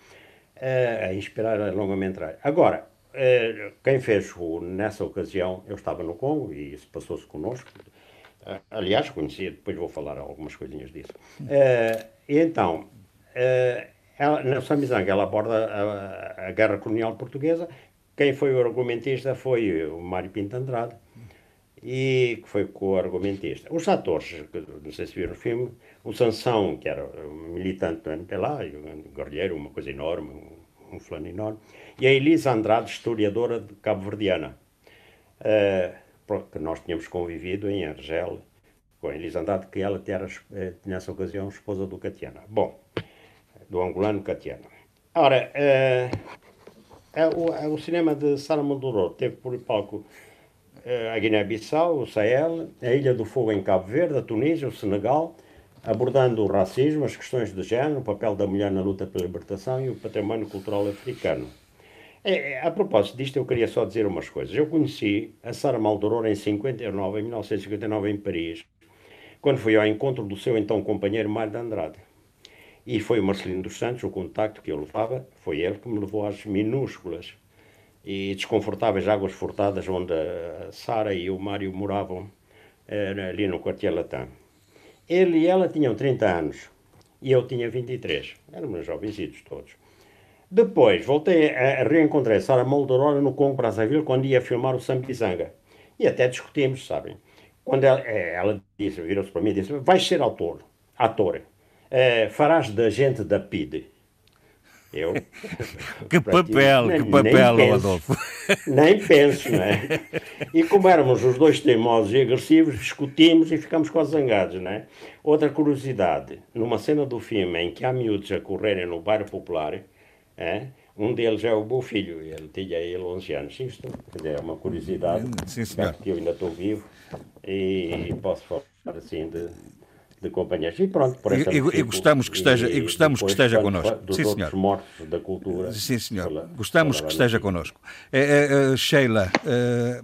eh, a inspirar a longa-metragem. Agora, eh, quem fez o, nessa ocasião, eu estava no Congo e isso passou-se connosco, aliás, conhecia, depois vou falar algumas coisinhas disso. E então, ela, na Samizanga ela aborda a, a, guerra colonial portuguesa. Quem foi o argumentista foi o Mário Pinto Andrade, e que foi co-argumentista. Os atores, não sei se viram o filme, o Sansão, que era um militante do MPLA, um guerrilheiro, uma coisa enorme, um, um fulano enorme, e a Elisa Andrade, historiadora de cabo-verdiana, uh, que nós tínhamos convivido em Argel, com a Elisa Andrade, que ela era, eh, nessa ocasião, esposa do Catiana. Bom, do angolano Catiana. Ora, uh, o, o, cinema de Sara Moldorou teve por palco uh, a Guiné-Bissau, o Sahel, a Ilha do Fogo em Cabo Verde, a Tunísia, o Senegal, abordando o racismo, as questões de género, o papel da mulher na luta pela libertação e o património cultural africano. É, é a propósito disto, eu queria só dizer umas coisas. Eu conheci a Sara Maldoror em 59, em 1959, em Paris, quando fui ao encontro do seu então companheiro Mário de Andrade. E foi o Marcelino dos Santos, o contacto que eu levava, foi ele que me levou às minúsculas e desconfortáveis águas furtadas onde a Sara e o Mário moravam ali no quartier Latam. Ele e ela tinham 30 anos e eu tinha 23. Éramos jovencitos todos. Depois voltei a, a reencontrar Sara Moldorora no Congo Brazzaville quando ia filmar o Sampizanga. E até discutimos, sabem. Quando ela, eh, ela disse, virou-se para mim e disse: Vais ser autor, ator uh, farás da gente da PIDE. Eu? Que papel, que papel, Adolfo. Nem penso, não é? E como éramos os dois teimosos e agressivos, discutimos e ficamos quase zangados, não é? Outra curiosidade, numa cena do filme em que há miúdos a correrem no bairro popular, é? um deles é o meu filho, ele tinha ele 11 anos. Isto é uma curiosidade, Sim, que eu ainda estou vivo e posso falar assim de de companhias. E pronto, por essa e, e, gostamos que esteja, e, gostamos que esteja connosco. Dos Sim, senhor. mortos da cultura. Sim, senhor. Pela, gostamos que esteja connosco. É, é, é, Sheila, é,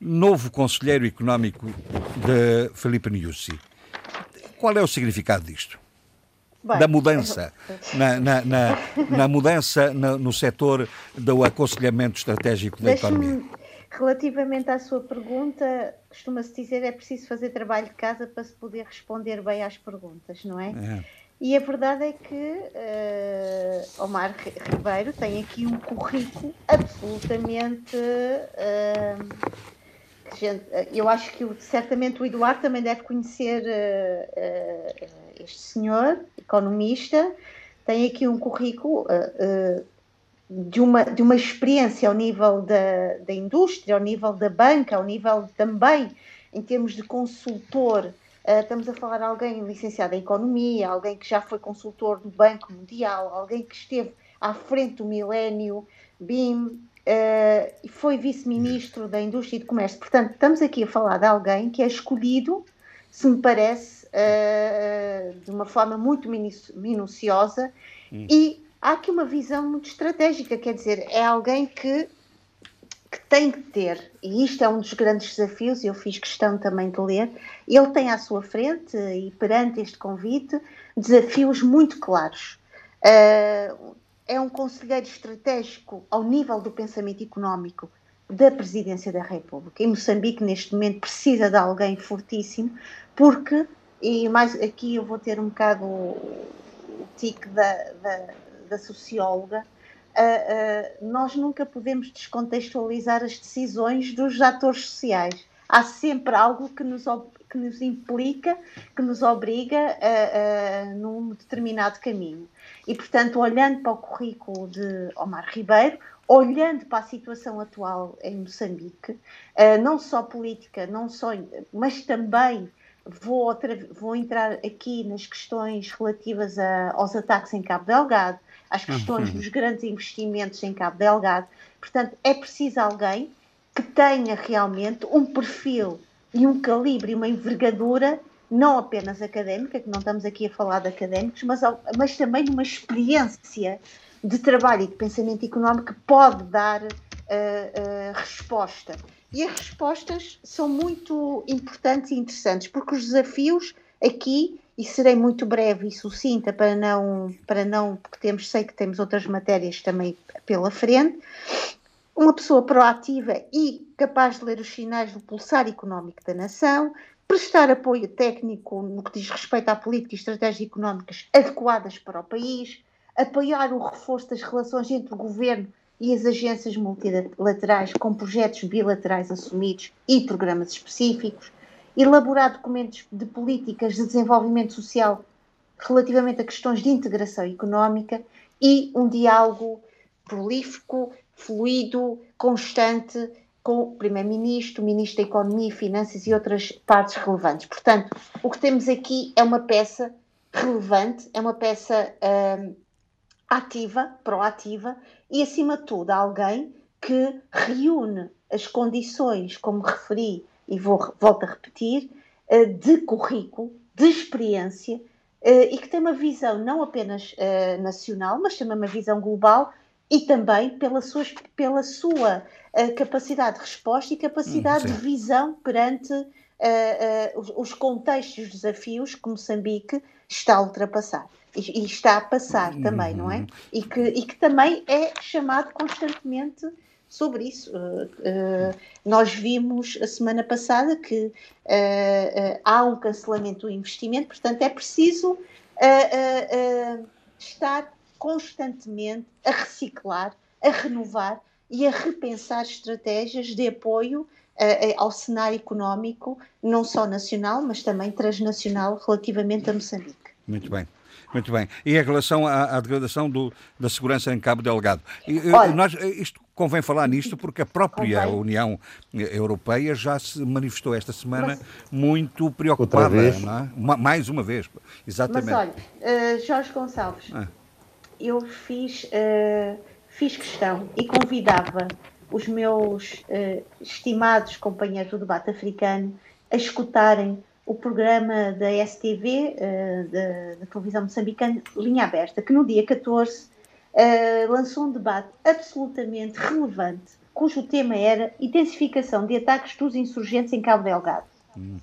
novo conselheiro económico de Felipe Niusi. Qual é o significado disto? Bem, da mudança, na, na, na, na mudança no setor do aconselhamento estratégico da economia. Relativamente à sua pergunta, costuma-se dizer é preciso fazer trabalho de casa para se poder responder bem às perguntas, não é? é. E a verdade é que uh, Omar Ribeiro tem aqui um currículo absolutamente. Uh, gente, eu acho que certamente o Eduardo também deve conhecer uh, este senhor, economista, tem aqui um currículo de uma, de uma experiência ao nível da, da indústria, ao nível da banca, ao nível também em termos de consultor. Uh, estamos a falar de alguém licenciado em economia, alguém que já foi consultor do Banco Mundial, alguém que esteve à frente do milénio BIM uh, e foi vice-ministro da Indústria e do Comércio. Portanto, estamos aqui a falar de alguém que é escolhido, se me parece, uh, de uma forma muito minuciosa hum. e há aqui uma visão muito estratégica, quer dizer, é alguém que, que tem que ter, e isto é um dos grandes desafios, eu fiz questão também de ler, ele tem à sua frente e perante este convite desafios muito claros. Uh, é um conselheiro estratégico ao nível do pensamento económico da Presidência da República. E Moçambique, neste momento, precisa de alguém fortíssimo, porque, e mais aqui eu vou ter um bocado o tique da, da, da socióloga, uh, uh, nós nunca podemos descontextualizar as decisões dos atores sociais. Há sempre algo que nos, que nos implica, que nos obriga a, a, num determinado caminho. E, portanto, olhando para o currículo de Omar Ribeiro, olhando para a situação atual em Moçambique, uh, não só política, não só, mas também vou, outra, vou entrar aqui nas questões relativas a, aos ataques em Cabo Delgado, às questões uhum. dos grandes investimentos em Cabo Delgado. Portanto, é preciso alguém que tenha realmente um perfil e um calibre e uma envergadura não apenas académica, que não estamos aqui a falar de académicos, mas, mas também uma experiência de trabalho e de pensamento económico que pode dar uh, uh, resposta. E as respostas são muito importantes e interessantes, porque os desafios aqui e serei muito breve e sucinta para não, para não, porque temos, sei que temos outras matérias também pela frente. Uma pessoa proativa e capaz de ler os sinais do pulsar económico da nação, prestar apoio técnico no que diz respeito à política e estratégias económicas adequadas para o país, apoiar o reforço das relações entre o governo e as agências multilaterais com projetos bilaterais assumidos e programas específicos, elaborar documentos de políticas de desenvolvimento social relativamente a questões de integração económica e um diálogo prolífico, fluido, constante com o Primeiro-Ministro, o Ministro da Economia e Finanças e outras partes relevantes. Portanto, o que temos aqui é uma peça relevante, é uma peça hum, ativa, proativa e, acima de tudo, alguém que reúne as condições, como referi e vou, volto a repetir, uh, de currículo, de experiência uh, e que tem uma visão não apenas uh, nacional, mas também uma visão global e também pela sua, pela sua capacidade de resposta e capacidade hum, de visão perante os contextos e os desafios que Moçambique está a ultrapassar e, e está a passar também, não é? Uhum. E que, e que também é chamado constantemente sobre isso. Uh, uh, nós vimos a semana passada que uh, há um cancelamento do investimento, portanto é preciso estar constantemente a reciclar, a renovar e a repensar estratégias de apoio ao cenário económico, não só nacional, mas também transnacional, relativamente a Moçambique. Muito bem. Muito bem. E em relação à, à degradação do, da segurança em Cabo Delgado? Olha, nós, isto convém falar nisto porque a própria convém. União Europeia já se manifestou esta semana mas, muito preocupada, é? mais uma vez. Exatamente. Mas olha, uh, Jorge Gonçalves, ah. eu fiz, uh, fiz questão e convidava os meus uh, estimados companheiros do debate africano a escutarem o programa da STV, uh, da, da, televisão moçambicana, Linha Aberta, que no dia 14 uh, lançou um debate absolutamente relevante, cujo tema era intensificação de ataques dos insurgentes em Cabo Delgado. Hum.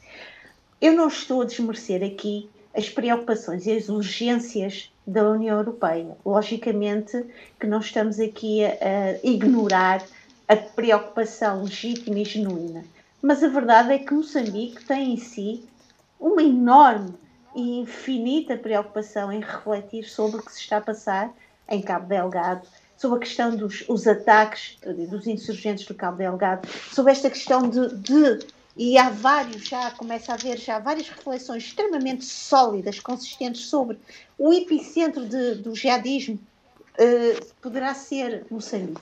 Eu não estou a desmerecer aqui as preocupações e as urgências da União Europeia. Logicamente que não estamos aqui a, a ignorar a preocupação legítima e genuína. Mas a verdade é que Moçambique tem em si uma enorme e infinita preocupação em refletir sobre o que se está a passar em Cabo Delgado, sobre a questão dos os ataques dos insurgentes do Cabo Delgado, sobre esta questão de, de, e há vários já, começa a haver já várias reflexões extremamente sólidas, consistentes sobre o epicentro de, do jihadismo uh, poderá ser Moçambique.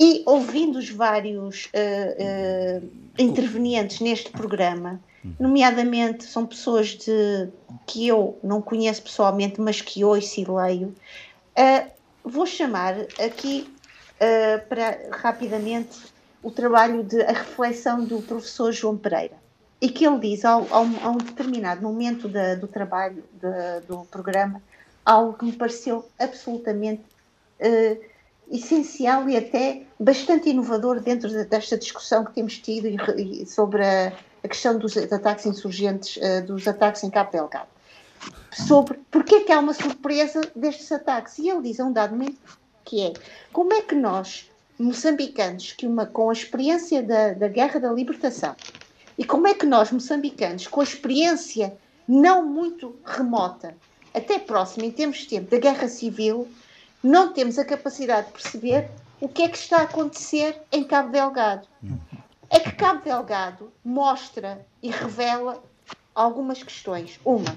E ouvindo os vários uh, uh, intervenientes neste programa, nomeadamente são pessoas de, que eu não conheço pessoalmente, mas que ouço e leio. Uh, vou chamar aqui uh, para rapidamente o trabalho de a reflexão do professor João Pereira. E que ele diz ao, ao, a um determinado momento da, do trabalho de, do programa algo que me pareceu absolutamente uh, essencial e até bastante inovador dentro desta discussão que temos tido e, e sobre a, a questão dos ataques insurgentes, uh, dos ataques em Cabo Delgado, sobre porque é que há uma surpresa destes ataques. E ele diz a um dado momento que é como é que nós, moçambicanos, que uma, com a experiência da, da Guerra da Libertação, e como é que nós, moçambicanos, com a experiência não muito remota, até próxima em termos de tempo, da Guerra Civil, não temos a capacidade de perceber o que é que está a acontecer em Cabo Delgado é que Cabo Delgado mostra e revela algumas questões. Uma,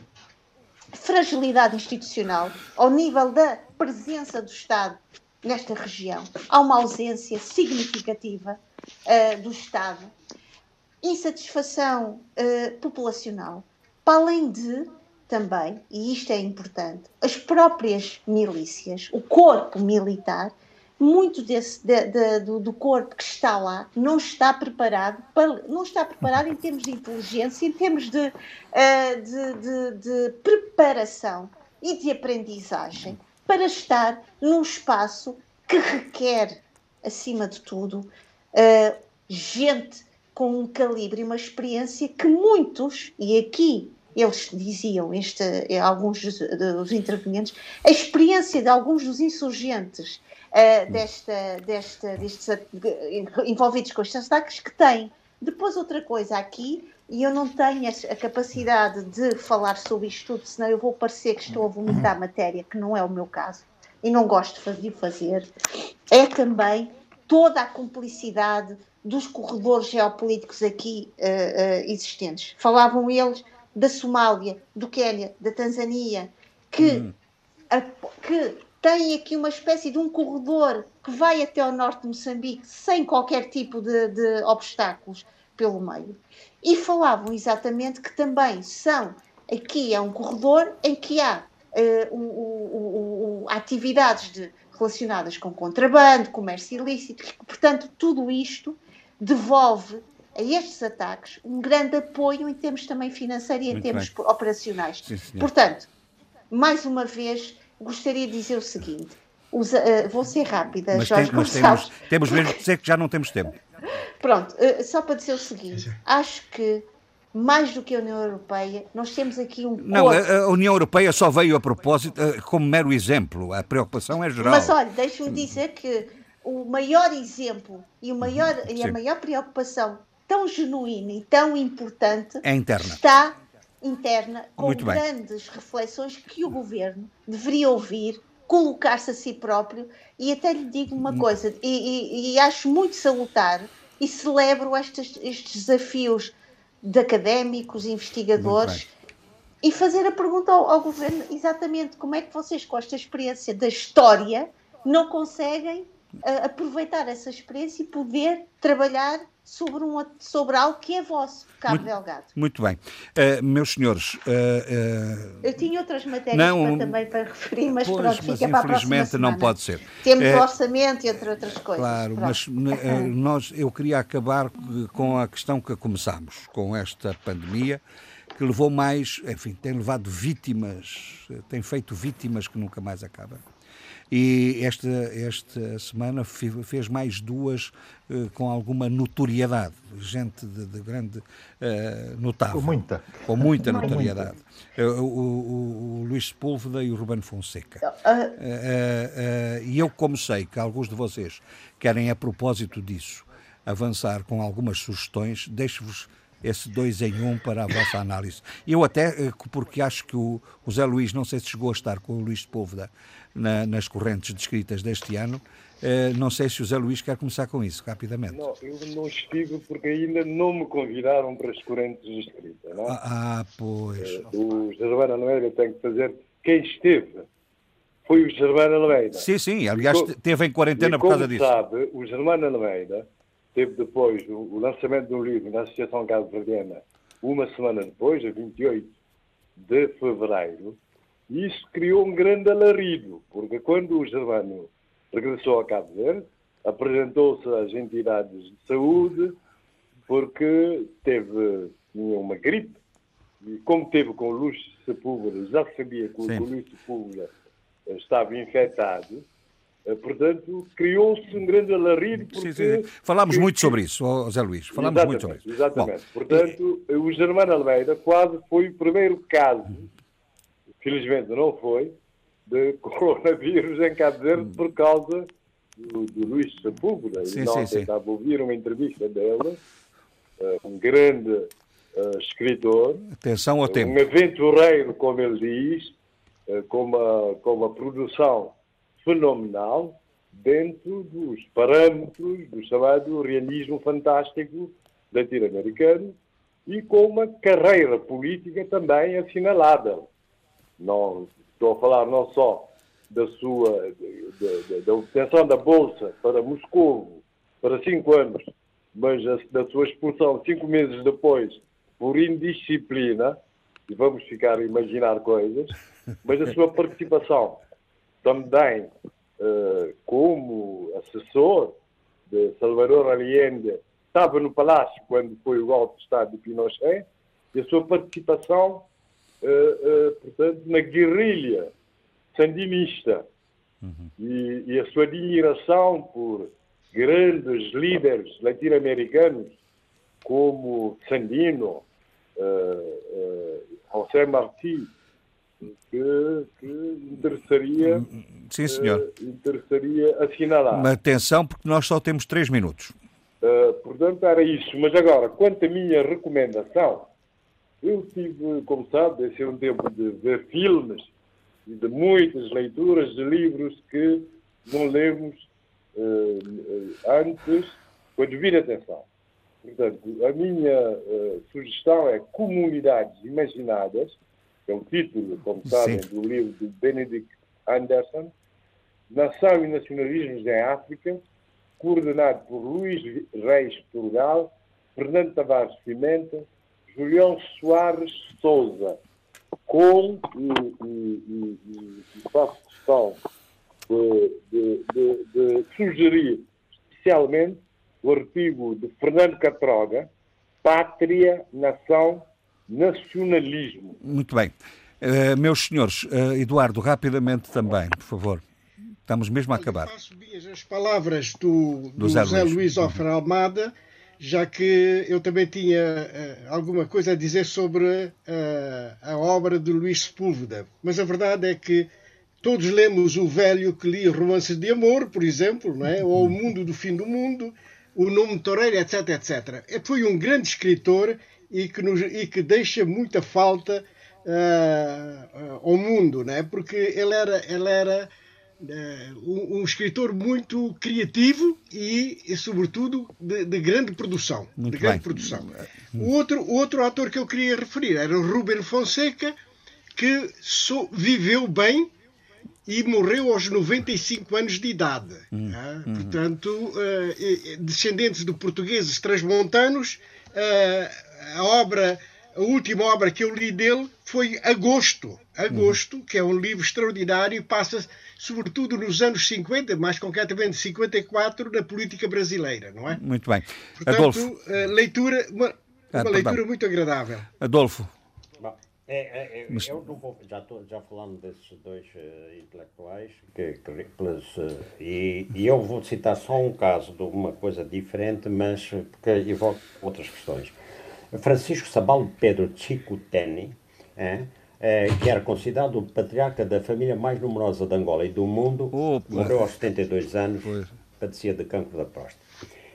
fragilidade institucional ao nível da presença do Estado nesta região. Há uma ausência significativa uh, do Estado. Insatisfação uh, populacional. Para além de, também, e isto é importante, as próprias milícias, o corpo militar, muito desse, de, de, do, do, corpo que está lá não está preparado para, não está preparado em termos de inteligência, em termos de, uh, de, preparação e de aprendizagem para estar num espaço que requer, acima de tudo, uh, gente com um calibre e uma experiência que muitos, e aqui eles diziam, este, alguns dos, intervenientes, a experiência de alguns dos insurgentes uh, desta, desta, destes envolvidos com estes ataques que têm. Depois, outra coisa aqui, e eu não tenho a capacidade de falar sobre isto tudo, senão eu vou parecer que estou a vomitar matéria, que não é o meu caso. e não gosto de fazer, é também toda a cumplicidade dos corredores geopolíticos aqui uh, uh, existentes. Falavam eles da Somália, do Quênia, da Tanzânia, que, uhum. a, que têm aqui uma espécie de um corredor que vai até ao norte de Moçambique sem qualquer tipo de, de obstáculos pelo meio. E falavam exatamente que também são, aqui é um corredor em que há uh, o, o, o, atividades de, relacionadas com contrabando, comércio ilícito, portanto, tudo isto devolve a estes ataques um grande apoio em termos também financeiro e em Muito termos bem. operacionais. Sim, portanto, mais uma vez, gostaria de dizer o seguinte: usa, uh, vou ser rápida, mas Jorge tem, mas temos, temos mesmo de dizer que já não temos tempo. Pronto, uh, só para dizer o seguinte: acho que mais do que a União Europeia, nós temos aqui um. Não, a, a, União Europeia só veio a propósito uh, como mero exemplo. A preocupação é geral. Mas olha, deixe-me dizer que o maior exemplo e, o maior, e a maior preocupação tão genuína e tão importante é interna. está interna, com Muito grandes bem. reflexões que o governo deveria ouvir, colocar-se a si próprio. E até lhe digo uma coisa, e, e, e acho muito salutar e celebro estes, estes desafios de académicos, investigadores, e fazer a pergunta ao, ao, governo exatamente como é que vocês, com esta experiência da história, não conseguem aproveitar essa experiência e poder trabalhar sobre, um, sobre algo que é vosso, Cabo muito, Delgado. Muito bem. Uh, meus senhores. Uh, uh, Eu tinha outras matérias não, para, também para referir, mas pois, pronto, mas fica para a próxima Infelizmente não pode ser. Temos o orçamento entre outras coisas. Claro, pronto. mas nós, eu queria acabar com a questão que começámos, com esta pandemia que levou mais, enfim, tem levado vítimas, tem feito vítimas que nunca mais acabam. E esta, esta semana fez mais duas uh, com alguma notoriedade, gente de, de grande uh, notável. Com muita. Com muita notoriedade. Uh, o, o, o, Luís Sepúlveda e o Ruben Fonseca. e eu, como sei que alguns de vocês querem, a propósito disso, avançar com algumas sugestões, deixo-vos esse dois em um para a vossa análise. Eu até, porque acho que o, o Zé Luís, não sei se chegou a estar com o Luís Sepúlveda na, nas correntes descritas deste ano. Uh, não sei se o Zé Luís quer começar com isso, rapidamente. Não, eu não estive porque ainda não me convidaram para as correntes descritas. Não? É? Ah, ah, pois. Uh, o Gervana Almeida tem que fazer. Quem esteve foi o Gervana Almeida. Sim, sim, aliás, esteve em quarentena por causa disso. sabe, o Gervana Almeida teve depois o, o lançamento de um livro na Associação Cabo Verdiana, uma semana depois, a 28 de fevereiro, e isso criou um grande alarido, porque quando o Gervânio regressou a Cabo Verde, apresentou-se às entidades de saúde, porque teve tinha uma gripe, e como teve com o Luís Sepúlveda, já sabia que o Luís Sepúlveda estava infectado, eh, portanto, criou-se um grande alarido. Porque... Sim, sim. Falámos muito sobre isso, José Luís. Falámos muito sobre isso. Exatamente. Bom, portanto, e... o Germano Almeida quase foi o primeiro caso felizmente não foi, de coronavírus em Cabo Verde por causa do, do Luís Sepúlveda. Sim, e sim, estava a ouvir uma entrevista dele, uh, um grande uh, escritor. Atenção ao tempo. Um aventureiro, como ele diz, uh, com, uma, com uma produção fenomenal dentro dos parâmetros do chamado realismo fantástico latino-americano e com uma carreira política também assinalada. Não, estou a falar não só da sua da obtenção da bolsa para Moscou para cinco anos, mas da sua expulsão cinco meses depois por indisciplina, e vamos ficar a imaginar coisas, mas a sua participação também uh, como assessor de Salvador Allende, estava no Palácio quando foi o golpe de Estado de Pinochet, e a sua participação portanto, na guerrilha sandinista uhum. e, e, a sua admiração por grandes líderes latino-americanos como Sandino, uh, José Martí, que, que interessaria, Sim, senhor. interessaria assinalar. Mas atenção, porque nós só temos três minutos. portanto, era isso. Mas agora, quanto à minha recomendação, eu tive, como sabe, esse é um tempo de ver filmes e de muitas leituras de livros que não lemos uh, antes com a devida atenção. Portanto, a minha uh, sugestão é Comunidades Imaginadas, que é o título, como sabem, do livro de Benedict Anderson, Nação e Nacionalismos em África, coordenado por Luís Reis Portugal, Fernando Tavares Pimenta, Julião Soares Souza, com, e, e, e, e faço questão de, de, de, de, sugerir especialmente o artigo de Fernando Catroga, Pátria, Nação, Nacionalismo. Muito bem. Uh, meus senhores, uh, Eduardo, rapidamente também, por favor. Estamos mesmo a acabar. Eu faço minhas as palavras do, do, do Zé, Luís, Luís Ofra Almada, já que eu também tinha uh, alguma coisa a dizer sobre uh, a obra de Luís Sepúlveda. Mas a verdade é que todos lemos o velho que lia romances de amor, por exemplo, não é? ou O Mundo do Fim do Mundo, O Nome Toureiro, etc, etc. Foi um grande escritor e que, nos, e que deixa muita falta uh, ao mundo, não é? porque ele era, ele era um, um, escritor muito criativo e, e sobretudo, de, de, grande produção. Muito de grande bem. produção. O outro, outro ator que eu queria referir era o Ruben Fonseca, que so, viveu bem e morreu aos 95 anos de idade. Hum, ah, hum. Portanto, uh, descendentes de portugueses transmontanos, uh, a obra, a última obra que eu li dele foi Agosto. Agosto, que é um livro extraordinário, passa sobretudo nos anos 50, mais concretamente 54, na política brasileira, não é? Muito bem. Portanto, Adolfo. leitura, uma, ah, uma leitura muito agradável. Adolfo. É, é, é, Mas... Eu não vou, já estou já falando desses dois uh, intelectuais que, que pelas, uh, e, e, eu vou citar só um caso de uma coisa diferente, mas porque evoca outras questões. Francisco Sabal Pedro Chico Teni, é, é, que era considerado o patriarca da família mais numerosa de Angola e do mundo, morreu aos 72 anos, pois. padecia de cancro da próstata.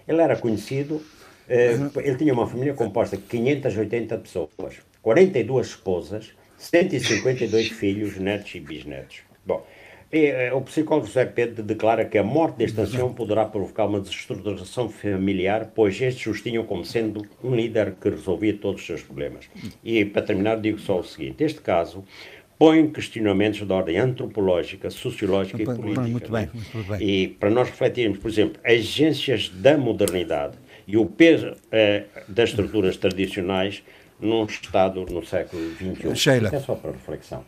Ele era conhecido, é, ele tinha uma família composta de 580 pessoas, 42 esposas, 152 filhos, netos e bisnetos. Bom, eh, o psicólogo José Pedro declara que a morte deste ancião poderá provocar uma desestruturação familiar, pois estes os tinham como sendo um líder que resolvia todos os seus problemas. E, para terminar, digo só o seguinte: este caso põe questionamentos de ordem antropológica, sociológica e política. Muito bem, muito bem. E para nós refletirmos, por exemplo, agências da modernidade e o peso eh, das estruturas tradicionais num Estado no século XXI. Sheila. é só para reflexão.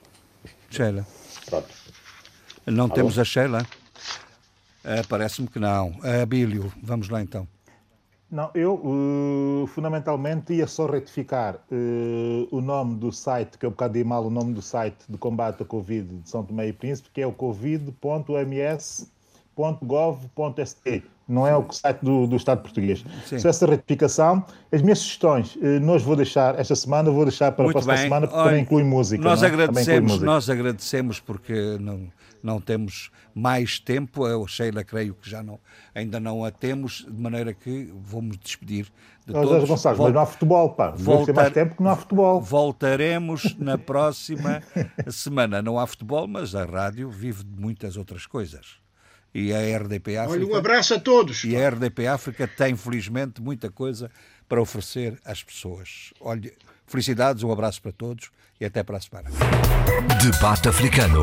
Sheila. Pronto. Não Alô? temos a Sheila? Uh, Parece-me que não. A Abílio, vamos lá então. Não, eu uh, fundamentalmente ia só retificar uh, o nome do site, que eu bocado mal o nome do site de combate à Covid de São Tomé e Príncipe, que é o covid.ms.gov.st não é o site do, do Estado português. Sim. Só essa retificação. As minhas sugestões, eh, nós vou deixar, esta semana, vou deixar para Muito a próxima bem. semana, porque Olha, também inclui música. Nós, é? agradecemos, música. nós agradecemos porque não, não temos mais tempo. Eu, Sheila, creio que já não, ainda não a temos, de maneira que vamos despedir de todos. Gonçalves, Vol mas não há futebol, pá. Voltar, ter mais tempo que não há futebol. Voltaremos na próxima semana. Não há futebol, mas a rádio vive de muitas outras coisas e a RDP África. Olha, um abraço a todos. E a RDP África tem, felizmente, muita coisa para oferecer às pessoas. Olha, felicidades, um abraço para todos e até para a semana. Debate africano.